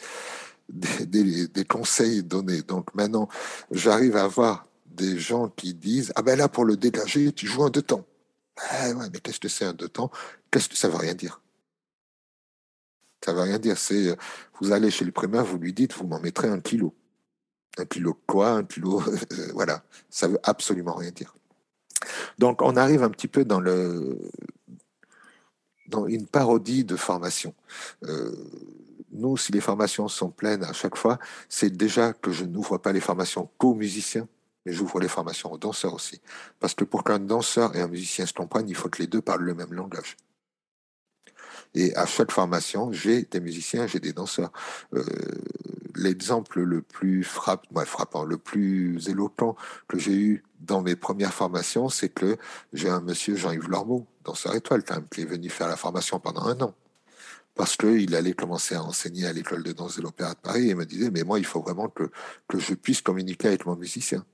des, conseils donnés. Donc maintenant, j'arrive à avoir des gens qui disent Ah ben là, pour le dégager, tu joues en deux temps. Ah ouais, mais qu'est-ce que c'est un deux temps? Qu'est-ce que ça veut rien dire? Ça veut rien dire. C'est vous allez chez le primaire, vous lui dites Vous m'en mettrez un kilo. Un kilo quoi Un kilo. voilà. Ça veut absolument rien dire. Donc on arrive un petit peu dans le dans une parodie de formation. Euh, nous, si les formations sont pleines à chaque fois, c'est déjà que je n'ouvre pas les formations qu'aux musiciens, mais j'ouvre les formations aux danseurs aussi. Parce que pour qu'un danseur et un musicien se comprennent, il faut que les deux parlent le même langage. Et à chaque formation, j'ai des musiciens, j'ai des danseurs. Euh, l'exemple le plus frappant, le plus éloquent que j'ai eu dans mes premières formations, c'est que j'ai un monsieur Jean-Yves Lormeau, danseur étoile quand même, qui est venu faire la formation pendant un an parce qu'il allait commencer à enseigner à l'école de danse de l'Opéra de Paris et me disait, mais moi, il faut vraiment que, je puisse communiquer avec mon musicien.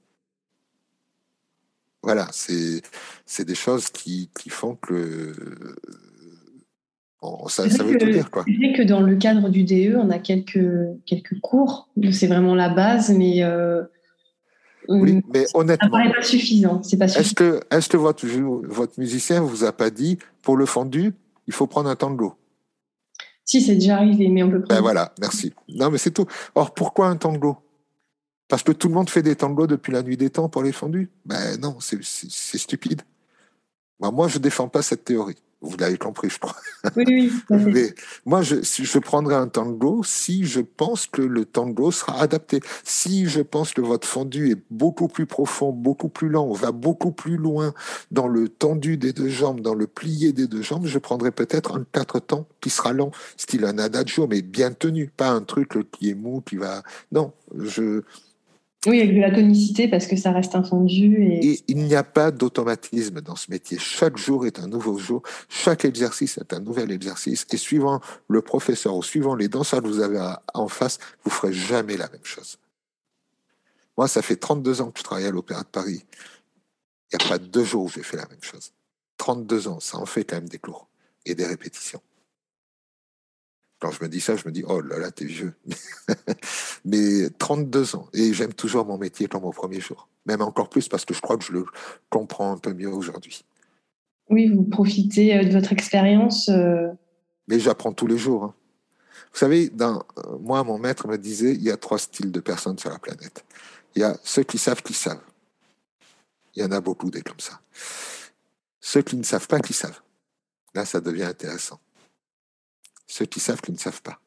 Voilà, c'est des choses qui font que... ça, veut tout dire, quoi. Je que dans le cadre du DE, on a quelques, quelques cours, c'est vraiment la base, mais... Euh, oui, mais honnêtement, ça paraît pas suffisant. C'est pas Est-ce que, que votre, votre musicien vous a pas dit pour le fondu, il faut prendre un tango Si, c'est déjà arrivé, mais on peut Ben voilà, merci. Non, mais c'est tout. Or, pourquoi un tango Parce que tout le monde fait des tangos depuis la nuit des temps pour les fondus? Ben non, c'est stupide. moi, je ne défends pas cette théorie. Vous l'avez compris, je crois. Oui, oui. Mais moi, je, je prendrai un tango si je pense que le tango sera adapté. Si je pense que votre fondu est beaucoup plus profond, beaucoup plus lent, on va beaucoup plus loin dans le tendu des deux jambes, dans le plié des deux jambes, je prendrai peut-être un quatre temps qui sera lent, style un adagio, mais bien tenu, pas un truc qui est mou, qui va. Non, je, oui, avec de la tonicité parce que ça reste infondu. Et, et il n'y a pas d'automatisme dans ce métier. Chaque jour est un nouveau jour. Chaque exercice est un nouvel exercice. Et suivant le professeur ou suivant les danseurs que vous avez en face, vous ferez jamais la même chose. Moi, ça fait 32 ans que je travaille à l'Opéra de Paris. Il n'y a pas deux jours où j'ai fait la même chose. 32 ans, ça en fait quand même des cours et des répétitions. Quand je me dis ça, je me dis, oh là là, t'es vieux. Mais 32 ans, et j'aime toujours mon métier comme au premier jour. Même encore plus parce que je crois que je le comprends un peu mieux aujourd'hui. Oui, vous profitez euh, de votre expérience. Euh. Mais j'apprends tous les jours. Hein. Vous savez, dans, euh, moi, mon maître me disait, il y a trois styles de personnes sur la planète. Il y a ceux qui savent qui savent. Il y en a beaucoup des comme ça. Ceux qui ne savent pas qui savent. Là, ça devient intéressant ceux qui savent qui ne savent pas.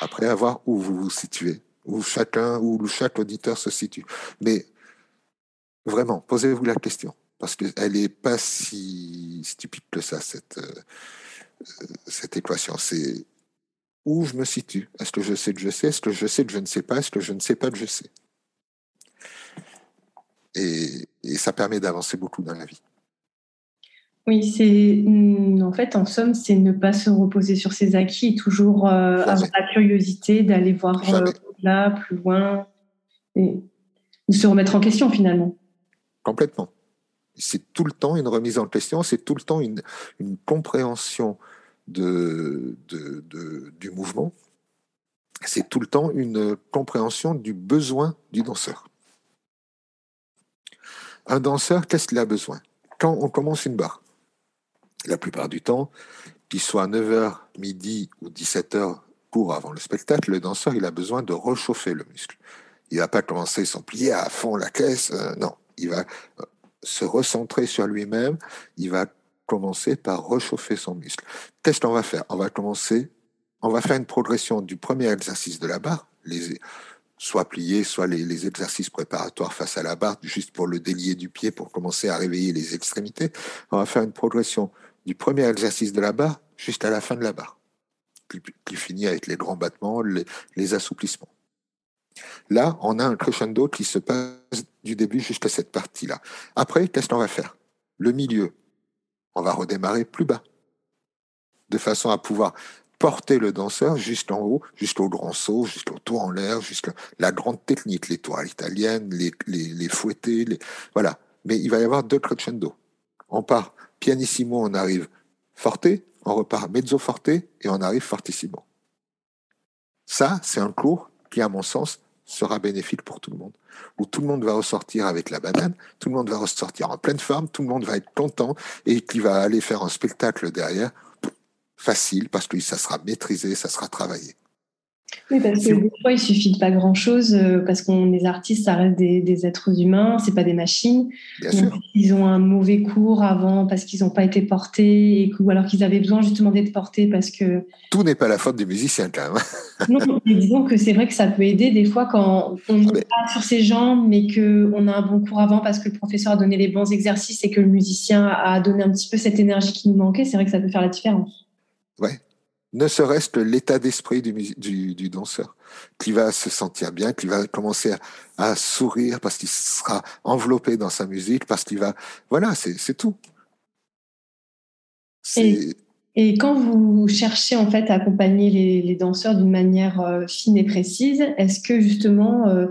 Après, avoir où vous vous situez, où chacun, où chaque auditeur se situe. Mais vraiment, posez-vous la question, parce qu'elle n'est pas si stupide que ça, cette, euh, cette équation. C'est où je me situe? Est-ce que je sais que je sais? Est-ce que je sais que je ne sais pas? Est-ce que je ne sais pas que je sais? Et ça permet d'avancer beaucoup dans la vie. Oui, c'est mm, en fait, en somme, c'est ne pas se reposer sur ses acquis et toujours euh, avoir la curiosité d'aller voir euh, là, plus loin, et de se remettre en question finalement. Complètement. C'est tout le temps une remise en question, c'est tout le temps une, une compréhension de, de, de, du mouvement, c'est tout le temps une compréhension du besoin du danseur. Un danseur, qu'est-ce qu'il a besoin? Quand on commence une barre, la plupart du temps, qu'il soit 9h, midi ou 17h court avant le spectacle, le danseur, il a besoin de réchauffer le muscle. Il va pas commencer son plier à fond la caisse, euh, non. Il va euh, se recentrer sur lui-même, il va commencer par réchauffer son muscle. Qu'est-ce qu'on va faire? On va commencer, on va faire une progression du premier exercice de la barre, soit plier, soit les, exercices préparatoires face à la barre, juste pour le délier du pied, pour commencer à réveiller les extrémités. On va faire une progression du premier exercice de la barre jusqu'à la fin de la barre, qui, finit avec les grands battements, les, assouplissements. Là, on a un crescendo qui se passe du début jusqu'à cette partie-là. Après, qu'est-ce qu'on va faire? Le milieu, on va redémarrer plus bas, de façon à pouvoir porter le danseur jusqu'en haut, jusqu'au grand saut, jusqu'au tour en l'air, jusqu'à la grande technique, les tours italiennes, les, les, fouettés, voilà. Mais il va y avoir deux crescendo. On part pianissimo, on arrive forte, on repart mezzo forte et on arrive fortissimo. Ça, c'est un cours qui, à mon sens, sera bénéfique pour tout le monde. Où tout le monde va ressortir avec la banane, tout le monde va ressortir en pleine forme, tout le monde va être content et qui va aller faire un spectacle derrière facile parce que ça sera maîtrisé, ça sera travaillé. Oui, parce que des fois, il suffit de pas grand-chose, euh, parce qu'on les artistes, ça reste des, êtres humains, c'est pas des machines. Ils ont un mauvais cours avant parce qu'ils n'ont pas été portés, et ou alors qu'ils avaient besoin justement d'être portés parce que. Tout n'est pas la faute du musicien, quand même. non, mais disons que c'est vrai que ça peut aider des fois quand on n'est pas sur ses jambes, mais qu'on a un bon cours avant parce que le professeur a donné les bons exercices et que le musicien a donné un petit peu cette énergie qui nous manquait. C'est vrai que ça peut faire la différence. Ouais, ne serait-ce que l'état d'esprit du, du, danseur, qui va se sentir bien, qui va commencer à, sourire parce qu'il sera enveloppé dans sa musique, parce qu'il va... Voilà, c'est tout. Et, et, quand vous cherchez en fait à accompagner les, danseurs d'une manière euh, fine et précise, est-ce que justement euh,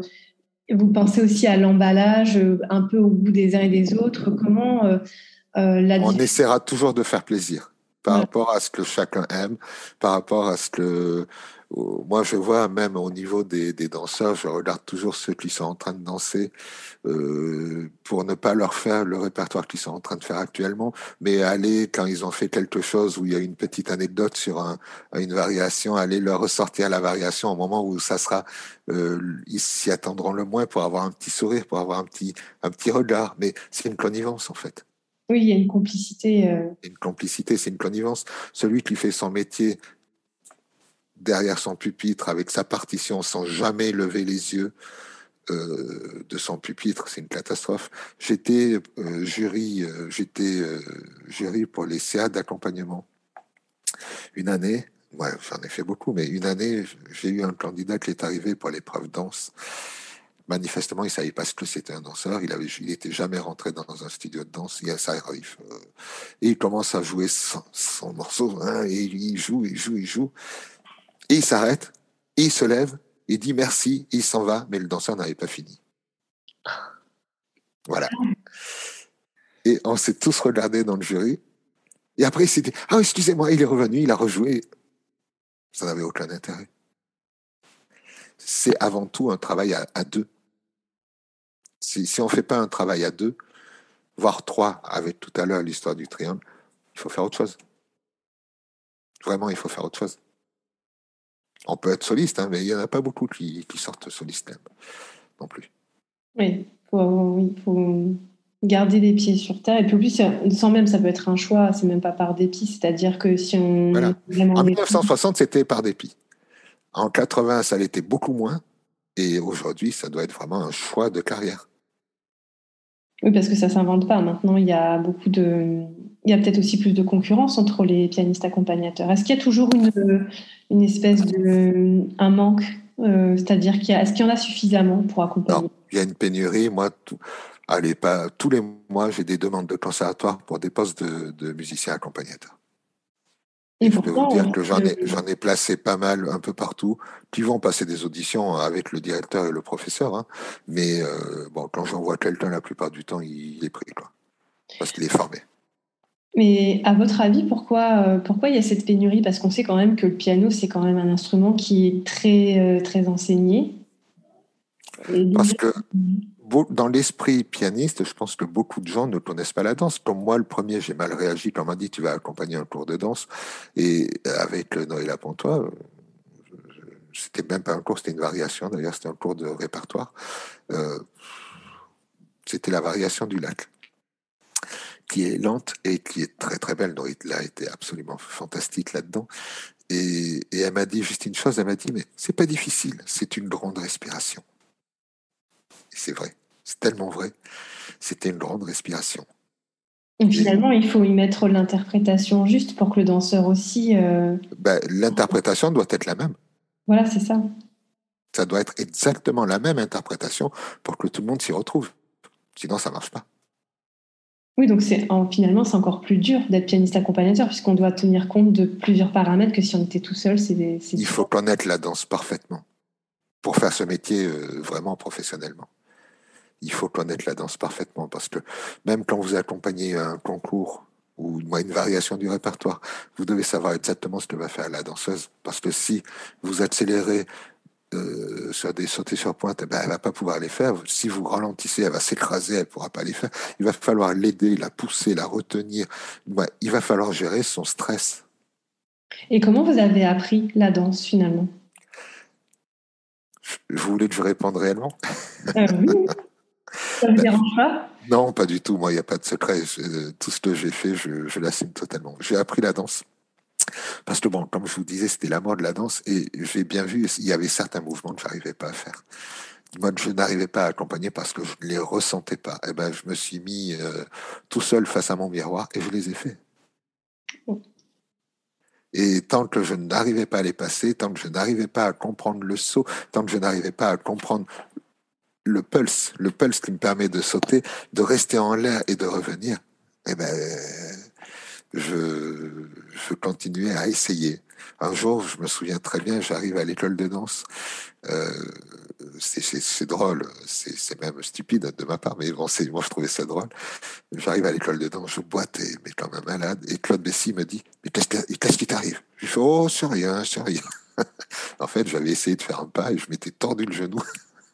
vous pensez aussi à l'emballage, euh, un peu au goût des uns et des autres? Comment la On essaiera toujours de faire plaisir par rapport à ce que chacun aime, par rapport à ce que moi, je vois même au niveau des, des, danseurs, je regarde toujours ceux qui sont en train de danser euh, pour ne pas leur faire le répertoire qu'ils sont en train de faire actuellement, mais aller quand ils ont fait quelque chose où il y a une petite anecdote sur un, une variation, aller leur ressortir la variation au moment où ça sera, euh, ils s'y attendront le moins pour avoir un petit sourire, pour avoir un petit, un petit regard. Mais c'est une connivence en fait. Oui, il y a une complicité. Euh... Une complicité, c'est une connivence. Celui qui fait son métier derrière son pupitre avec sa partition sans jamais lever les yeux euh, de son pupitre, c'est une catastrophe. J'étais euh, jury, j'étais jury pour les CA d'accompagnement. Une année, j'en ai fait beaucoup, mais une année, j'ai eu un candidat qui est arrivé pour l'épreuve danse. Manifestement, il savait pas ce que c'était un danseur. Il avait, il jamais rentré dans un studio de danse. Il, arrive. Et il commence à jouer son, morceau. Hein, et il joue, il joue, il joue. Et il s'arrête, et il se lève, il dit merci, il s'en va, mais le danseur n'avait pas fini. Voilà. Et on s'est tous regardés dans le jury. Et après, il s'est dit, ah, excusez-moi, il est revenu, il a rejoué. Ça n'avait aucun intérêt. C'est avant tout un travail à deux. Si, si on ne fait pas un travail à deux, voire trois, avec tout à l'heure l'histoire du triangle, il faut faire autre chose. Vraiment, il faut faire autre chose. On peut être soliste, hein, mais il n'y en a pas beaucoup qui, qui sortent solistes non plus. Oui, il faut garder les pieds sur terre. Et puis, en plus, sans même, ça peut être un choix, c'est même pas par dépit. C'est-à-dire que si on. Voilà. En 1960, c'était par dépit. En 80, ça l'était beaucoup moins. Et aujourd'hui, ça doit être vraiment un choix de carrière. Oui, parce que ça s'invente pas. Maintenant, il y a beaucoup de. Il y a peut-être aussi plus de concurrence entre les pianistes accompagnateurs. Est-ce qu'il y a toujours une, une espèce de. un manque euh, C'est-à-dire qu'il a. Est-ce qu'il y en a suffisamment pour accompagner? Non, il y a une pénurie. Moi, allez, pas, tous les mois, j'ai des demandes de conservatoire pour des postes de, de musiciens accompagnateurs. Et je peux vous dire que j'en ai, j'en ai placé pas mal un peu partout, qui vont passer des auditions avec le directeur et le professeur. Hein. Mais euh, bon, quand j'envoie quelqu'un, la plupart du temps, il, est pris, quoi, parce qu'il est formé. Mais à votre avis, pourquoi, euh, pourquoi il y a cette pénurie? Parce qu'on sait quand même que le piano, c'est quand même un instrument qui est très, euh, très enseigné. Parce que dans l'esprit pianiste, je pense que beaucoup de gens ne connaissent pas la danse. Comme moi, le premier, j'ai mal réagi quand on m'a dit tu vas accompagner un cours de danse. Et avec Noël Pontois, c'était même pas un cours, c'était une variation. D'ailleurs, c'était un cours de répertoire. Euh, c'était la variation du lac, qui est lente et qui est très très belle. Noël a été absolument fantastique là-dedans. Et, et elle m'a dit juste une chose, elle m'a dit, mais c'est pas difficile, c'est une grande respiration. Et c'est vrai. C'est tellement vrai. C'était une grande respiration. Et finalement, il faut y mettre l'interprétation juste pour que le danseur aussi. Euh... Ben, l'interprétation doit être la même. Voilà, c'est ça. Ça doit être exactement la même interprétation pour que tout le monde s'y retrouve. Sinon, ça ne marche pas. Oui, donc c'est finalement c'est encore plus dur d'être pianiste accompagnateur puisqu'on doit tenir compte de plusieurs paramètres que si on était tout seul, c'est. Il faut connaître la danse parfaitement pour faire ce métier euh, vraiment professionnellement il faut connaître la danse parfaitement parce que même quand vous accompagnez un concours ou une variation du répertoire, vous devez savoir exactement ce que va faire la danseuse parce que si vous accélérez euh, sur des sautés sur pointe, eh ben, elle va pas pouvoir les faire. Si vous ralentissez, elle va s'écraser, elle pourra pas les faire. Il va falloir l'aider, la pousser, la retenir. Ouais, il va falloir gérer son stress. Et comment vous avez appris la danse finalement? Vous voulez que je réponde réellement? Euh, oui. Ça ne dérange pas? Non, pas du tout. Moi, il n'y a pas de secret. Tout ce que j'ai fait, je, je l'assume totalement. J'ai appris la danse. Parce que, bon, comme je vous disais, c'était la mort de la danse et j'ai bien vu, il y avait certains mouvements que je n'arrivais pas à faire. Moi, je n'arrivais pas à accompagner parce que je ne les ressentais pas. Et eh ben, je me suis mis euh, tout seul face à mon miroir et je les ai faits. Et tant que je n'arrivais pas à les passer, tant que je n'arrivais pas à comprendre le saut, tant que je n'arrivais pas à comprendre le pulse, le pulse qui me permet de sauter, de rester en l'air et de revenir, eh ben, je, je continuais à essayer. Un jour, je me souviens très bien, j'arrive à l'école de danse. Euh, c'est drôle, c'est même stupide de ma part, mais bon, moi je trouvais ça drôle. J'arrive à l'école de danse, je boitais, mais comme un malade. Et Claude Bessy me dit Mais qu'est-ce qui t'arrive? Je dis Oh, c'est rien, c'est rien. en fait, j'avais essayé de faire un pas et je m'étais tordu le genou.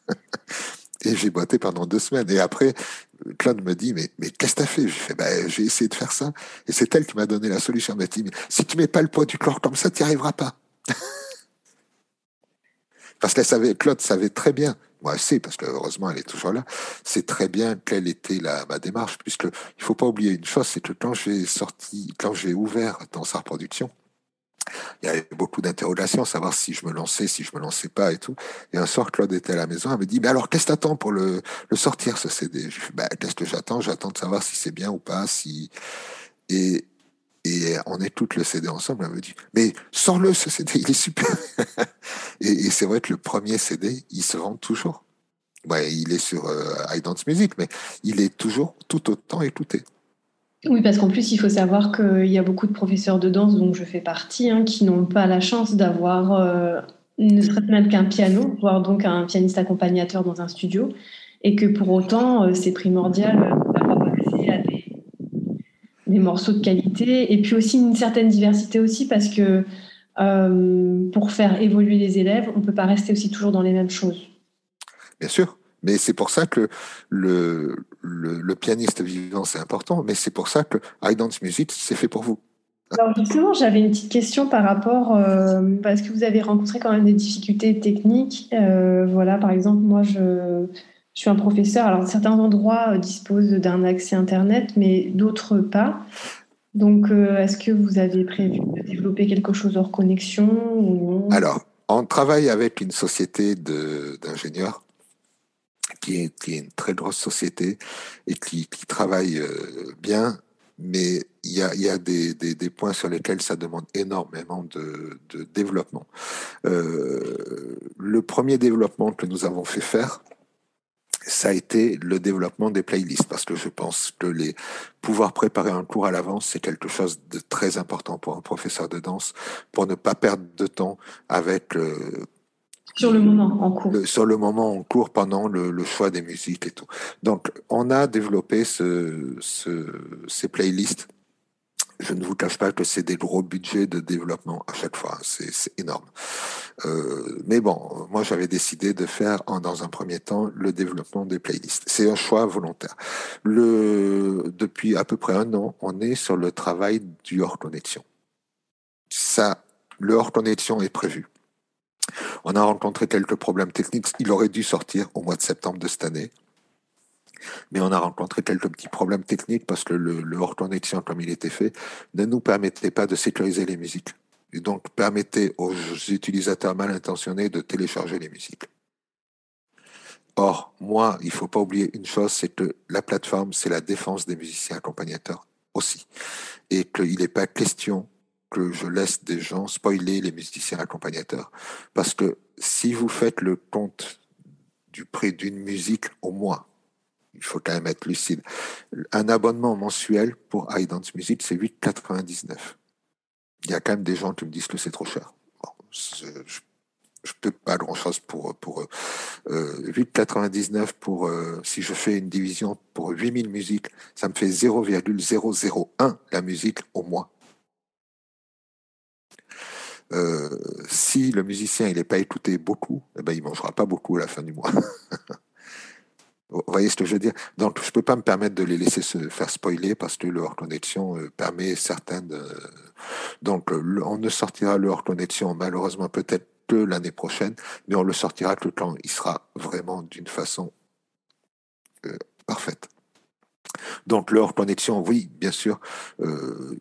et j'ai boité pendant deux semaines. Et après, Claude me dit, mais, mais qu'est-ce que t'as fait? J'ai fait, bah, j'ai essayé de faire ça. Et c'est elle qui m'a donné la solution. Elle m'a dit, mais si tu mets pas le poids du corps comme ça, tu n'y arriveras pas. parce qu'elle savait, Claude savait très bien, moi sait, parce que heureusement elle est toujours là, c'est très bien quelle était ma démarche, puisque il faut pas oublier une chose, c'est que quand j'ai sorti, quand j'ai ouvert dans sa reproduction, il y avait beaucoup d'interrogations, savoir si je me lançais, si je me lançais pas et tout. Et un soir, Claude était à la maison, elle me dit, mais alors qu'est-ce que t'attends pour le, sortir, ce CD Je bah, qu'est-ce que j'attends? J'attends de savoir si c'est bien ou pas, si... Et, et on écoute le CD ensemble, elle me dit, mais sors-le, ce CD, il est super. et, c'est vrai que le premier CD, il se vend toujours. Ouais, il est sur euh, iDance Music, mais il est toujours tout autant écouté. Oui, parce qu'en plus, il faut savoir qu'il y a beaucoup de professeurs de danse, dont je fais partie, hein, qui n'ont pas la chance d'avoir euh, ne serait-ce même qu'un piano, voire donc un pianiste accompagnateur dans un studio, et que pour autant, euh, c'est primordial d'avoir accès à des, morceaux de qualité, et puis aussi une certaine diversité aussi, parce que euh, pour faire évoluer les élèves, on ne peut pas rester aussi toujours dans les mêmes choses. Bien sûr. Mais c'est pour ça que le, le, pianiste vivant, c'est important, mais c'est pour ça que iDance Music, c'est fait pour vous. Alors justement, j'avais une petite question par rapport, euh, parce que vous avez rencontré quand même des difficultés techniques. Euh, voilà, par exemple, moi, je, je, suis un professeur. Alors, certains endroits euh, disposent d'un accès Internet, mais d'autres pas. Donc, est-ce que vous avez prévu de développer quelque chose hors connexion ou Alors, on travaille avec une société d'ingénieurs qui est, une très grosse société et qui, travaille euh, bien, mais il y a, des, points sur lesquels ça demande énormément de, de développement. Euh, le premier développement que nous avons fait faire, ça a été le développement des playlists, parce que je pense que les pouvoir préparer un cours à l'avance, c'est quelque chose de très important pour un professeur de danse, pour ne pas perdre de temps avec euh, sur le moment en cours. sur le moment en cours pendant le, choix des musiques et tout. Donc, on a développé ce, ces playlists. Je ne vous cache pas que c'est des gros budgets de développement à chaque fois. C'est énorme. Euh, mais bon, moi, j'avais décidé de faire, dans un premier temps, le développement des playlists. C'est un choix volontaire. Depuis à peu près un an, on est sur le travail du hors connexion. Ça, le hors connexion est prévu on a rencontré quelques problèmes techniques. Il aurait dû sortir au mois de septembre de cette année. Mais on a rencontré quelques petits problèmes techniques parce que le, hors connexion, comme il était fait, ne nous permettait pas de sécuriser les musiques. Et donc permettait aux utilisateurs mal intentionnés de télécharger les musiques. Or, moi, il ne faut pas oublier une chose, c'est que la plateforme, c'est la défense des musiciens accompagnateurs aussi. Et qu'il n'est pas question que je laisse des gens spoiler les musiciens accompagnateurs. Parce que si vous faites le compte du prix d'une musique au mois, il faut quand même être lucide. Un abonnement mensuel pour iDance Music, c'est 8,99. Il y a quand même des gens qui me disent que c'est trop cher. je ne peux pas grand-chose pour, pour euh, 8,99 pour, euh, si je fais une division pour 8000 musiques, ça me fait 0,001 la musique au mois. Euh, si le musicien n'est pas écouté beaucoup, eh ben, il mangera pas beaucoup à la fin du mois. Vous voyez ce que je veux dire? Donc, je peux pas me permettre de les laisser se faire spoiler parce que le hors connexion euh, permet certaines. Donc, on ne sortira le hors connexion malheureusement peut-être que l'année prochaine, mais on le sortira que quand il sera vraiment d'une façon euh, parfaite. Donc, le hors connexion, oui, bien sûr,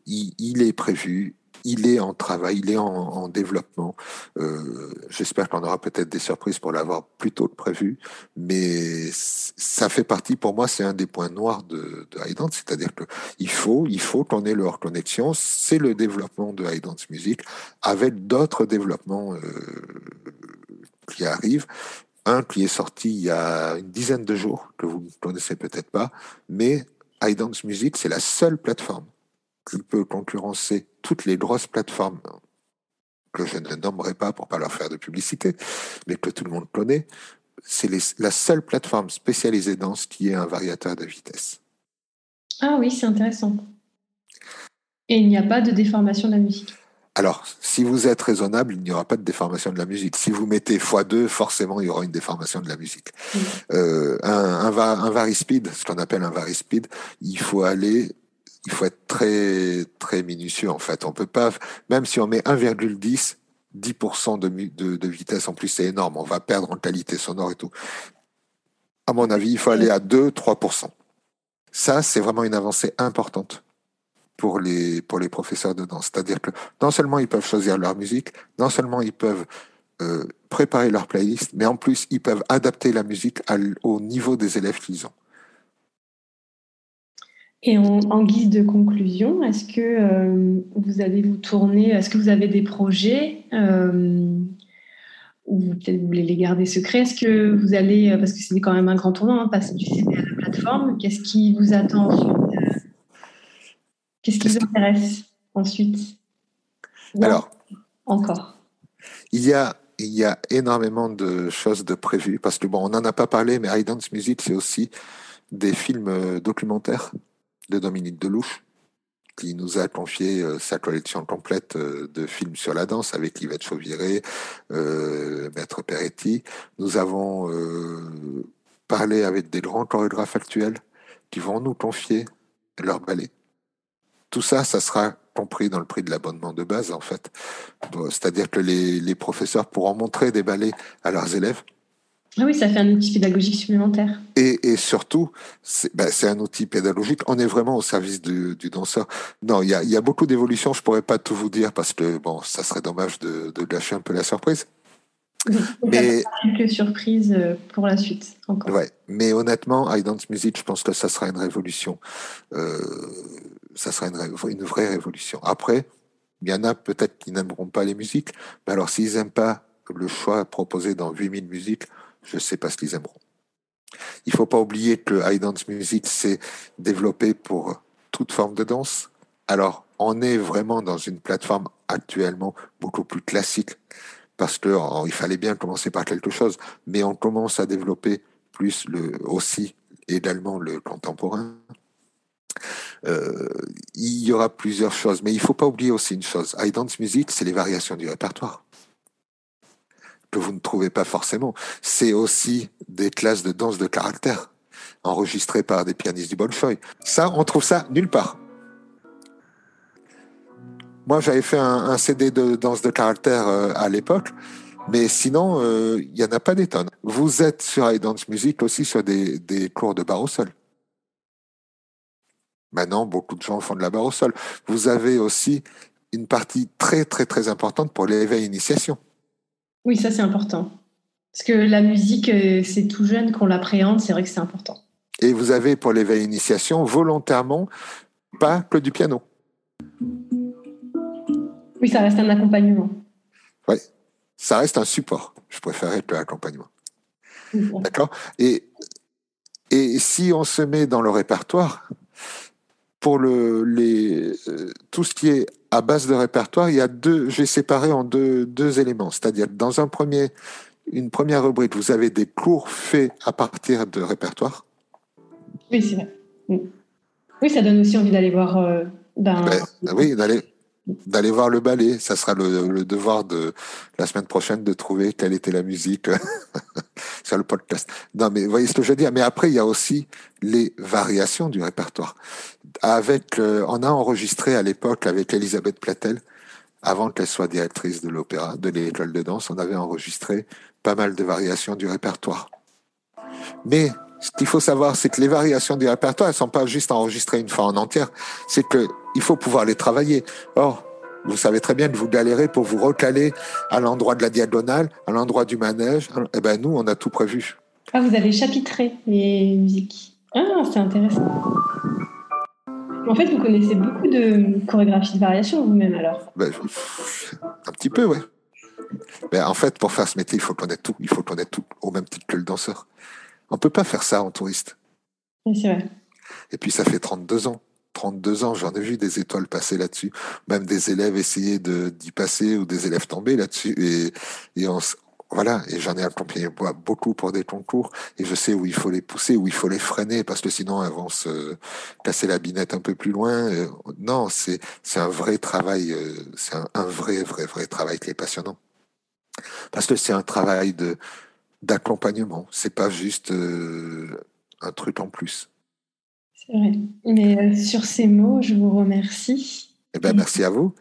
il, est prévu, il est en travail, il est en, développement. Euh, j'espère qu'on aura peut-être des surprises pour l'avoir plus tôt que prévu, mais ça fait partie, pour moi, c'est un des points noirs de, de c'est-à-dire qu'il faut, il faut qu'on ait leur connexion. C'est le développement de Dance Music avec d'autres développements euh, qui arrivent un qui est sorti il y a une dizaine de jours, que vous ne connaissez peut-être pas, mais iDance Music, c'est la seule plateforme qui peut concurrencer toutes les grosses plateformes que je ne nommerai pas pour pas leur faire de publicité, mais que tout le monde connaît, c'est la seule plateforme spécialisée dans ce qui est un variateur de vitesse. Ah oui, c'est intéressant. Et il n'y a pas de déformation de la musique Alors, si vous êtes raisonnable, il n'y aura pas de déformation de la musique. Si vous mettez x2, forcément, il y aura une déformation de la musique. Euh, un, un, un varispeed, ce qu'on appelle un varispeed, il faut aller, il faut être très, très minutieux, en fait. On peut pas, même si on met 1,10, 10% de, de, de vitesse en plus, c'est énorme. On va perdre en qualité sonore et tout. À mon avis, il faut aller à 2-3%. Ça, c'est vraiment une avancée importante pour les, pour les professeurs de danse. C'est-à-dire que non seulement ils peuvent choisir leur musique, non seulement ils peuvent euh, préparer leur playlist, mais en plus ils peuvent adapter la musique au niveau des élèves qu'ils ont. Et en, guise de conclusion, est-ce que euh, vous allez vous tourner, est-ce que vous avez des projets euh, ou peut-être vous voulez les garder secrets Est-ce que vous allez, parce que c'est quand même un grand tournant, hein, passer du CD à la plateforme, qu'est-ce qui vous attend ensuite Qu'est-ce qui vous intéresse ensuite Alors, encore. Il y a il y a énormément de choses de prévues parce que bon, on n'en a pas parlé, mais I Dance Music, c'est aussi des films euh, documentaires de Dominique Delouche qui nous a confié euh, sa collection complète euh, de films sur la danse avec Yvette Chauviré, Maître Peretti. Nous avons parlé avec des grands chorégraphes actuels qui vont nous confier leur ballet tout ça, ça sera compris dans le prix de l'abonnement de base, en fait. C'est-à-dire que les, professeurs pourront montrer des ballets à leurs élèves. Ah oui, ça fait un outil pédagogique supplémentaire. Et, surtout, ben, c'est un outil pédagogique. On est vraiment au service du, danseur. Non, il y a, beaucoup d'évolutions. Je pourrais pas tout vous dire parce que bon, ça serait dommage de, gâcher un peu la surprise. mais quelques surprises euh, pour la suite encore. Ouais, mais honnêtement, I Dance Music, je pense que ça sera une révolution. Euh, ça sera une, une, vraie révolution. Après, il y en a peut-être qui n'aimeront pas les musiques, mais alors s'ils n'aiment pas le choix proposé dans 8000 musiques, je ne sais pas ce qu'ils aimeront. Il ne faut pas oublier que High Dance Music s'est développé pour toute forme de danse. Alors, on est vraiment dans une plateforme actuellement beaucoup plus classique parce qu'il oh, fallait bien commencer par quelque chose, mais on commence à développer plus le, aussi également le contemporain. Euh, il y aura plusieurs choses, mais il faut pas oublier aussi une chose. I Dance Music, c'est les variations du répertoire que vous ne trouvez pas forcément. C'est aussi des classes de danse de caractère enregistrées par des pianistes du Bolshoi. Ça, on trouve ça nulle part. Moi, j'avais fait un, CD de danse de caractère euh, à l'époque, mais sinon, euh, il n'y en a pas des tonnes. Vous êtes sur I Dance Music aussi sur des, des cours de barre au sol. Maintenant, beaucoup de gens font de la barre au sol. Vous avez aussi une partie très, très, très importante pour l'éveil initiation. Oui, ça, c'est important. Parce que la musique, euh, c'est tout jeune qu'on l'appréhende, c'est vrai que c'est important. Et vous avez pour l'éveil initiation, volontairement, pas que du piano. Oui, ça reste un accompagnement. Oui, ça reste un support. Je préférais que l'accompagnement. D'accord? Et, et si on se met dans le répertoire, pour le, les, euh, tout ce qui est à base de répertoire, il y a deux, j'ai séparé en deux, deux éléments. C'est-à-dire, dans un premier, une première rubrique, vous avez des cours faits à partir de répertoire. Oui, c'est vrai. Mm. Oui, ça donne aussi envie d'aller voir. Euh, ben, oui, d'aller d'aller voir le ballet. Ça sera le, devoir de la semaine prochaine de trouver quelle était la musique sur le podcast. Non, mais vous voyez ce que je veux dire. Mais après, il y a aussi les variations du répertoire. Avec, euh, on a enregistré à l'époque avec Elisabeth Platel, avant qu'elle soit directrice de l'opéra, de l'école de danse, on avait enregistré pas mal de variations du répertoire. Mais ce qu'il faut savoir, c'est que les variations du répertoire, elles sont pas juste enregistrées une fois en entière. C'est que il faut pouvoir les travailler. Or, vous savez très bien que vous galérez pour vous recaler à l'endroit de la diagonale, à l'endroit du manège. Eh ben nous, on a tout prévu. Ah, vous avez chapitré les musiques. Ah, c'est intéressant. En fait, vous connaissez beaucoup de chorégraphies de variation vous-même alors ben, Un petit peu, oui. Ben, en fait, pour faire ce métier, il faut connaître tout. Il faut connaître tout, au même titre que le danseur. On peut pas faire ça en touriste. Oui, c'est vrai. Et puis, ça fait 32 ans. 32 ans, j'en ai vu des étoiles passer là-dessus, même des élèves essayer d'y passer ou des élèves tomber là-dessus. Et, et on, voilà, et j'en ai accompagné beaucoup pour des concours, et je sais où il faut les pousser, où il faut les freiner, parce que sinon elles vont se casser la binette un peu plus loin. Non, c'est c'est un vrai travail, euh, c'est un, vrai vrai vrai travail qui est passionnant, parce que c'est un travail de d'accompagnement. C'est pas juste euh, un truc en plus. C'est vrai. Mais sur ces mots, je vous remercie. Eh ben, merci à vous.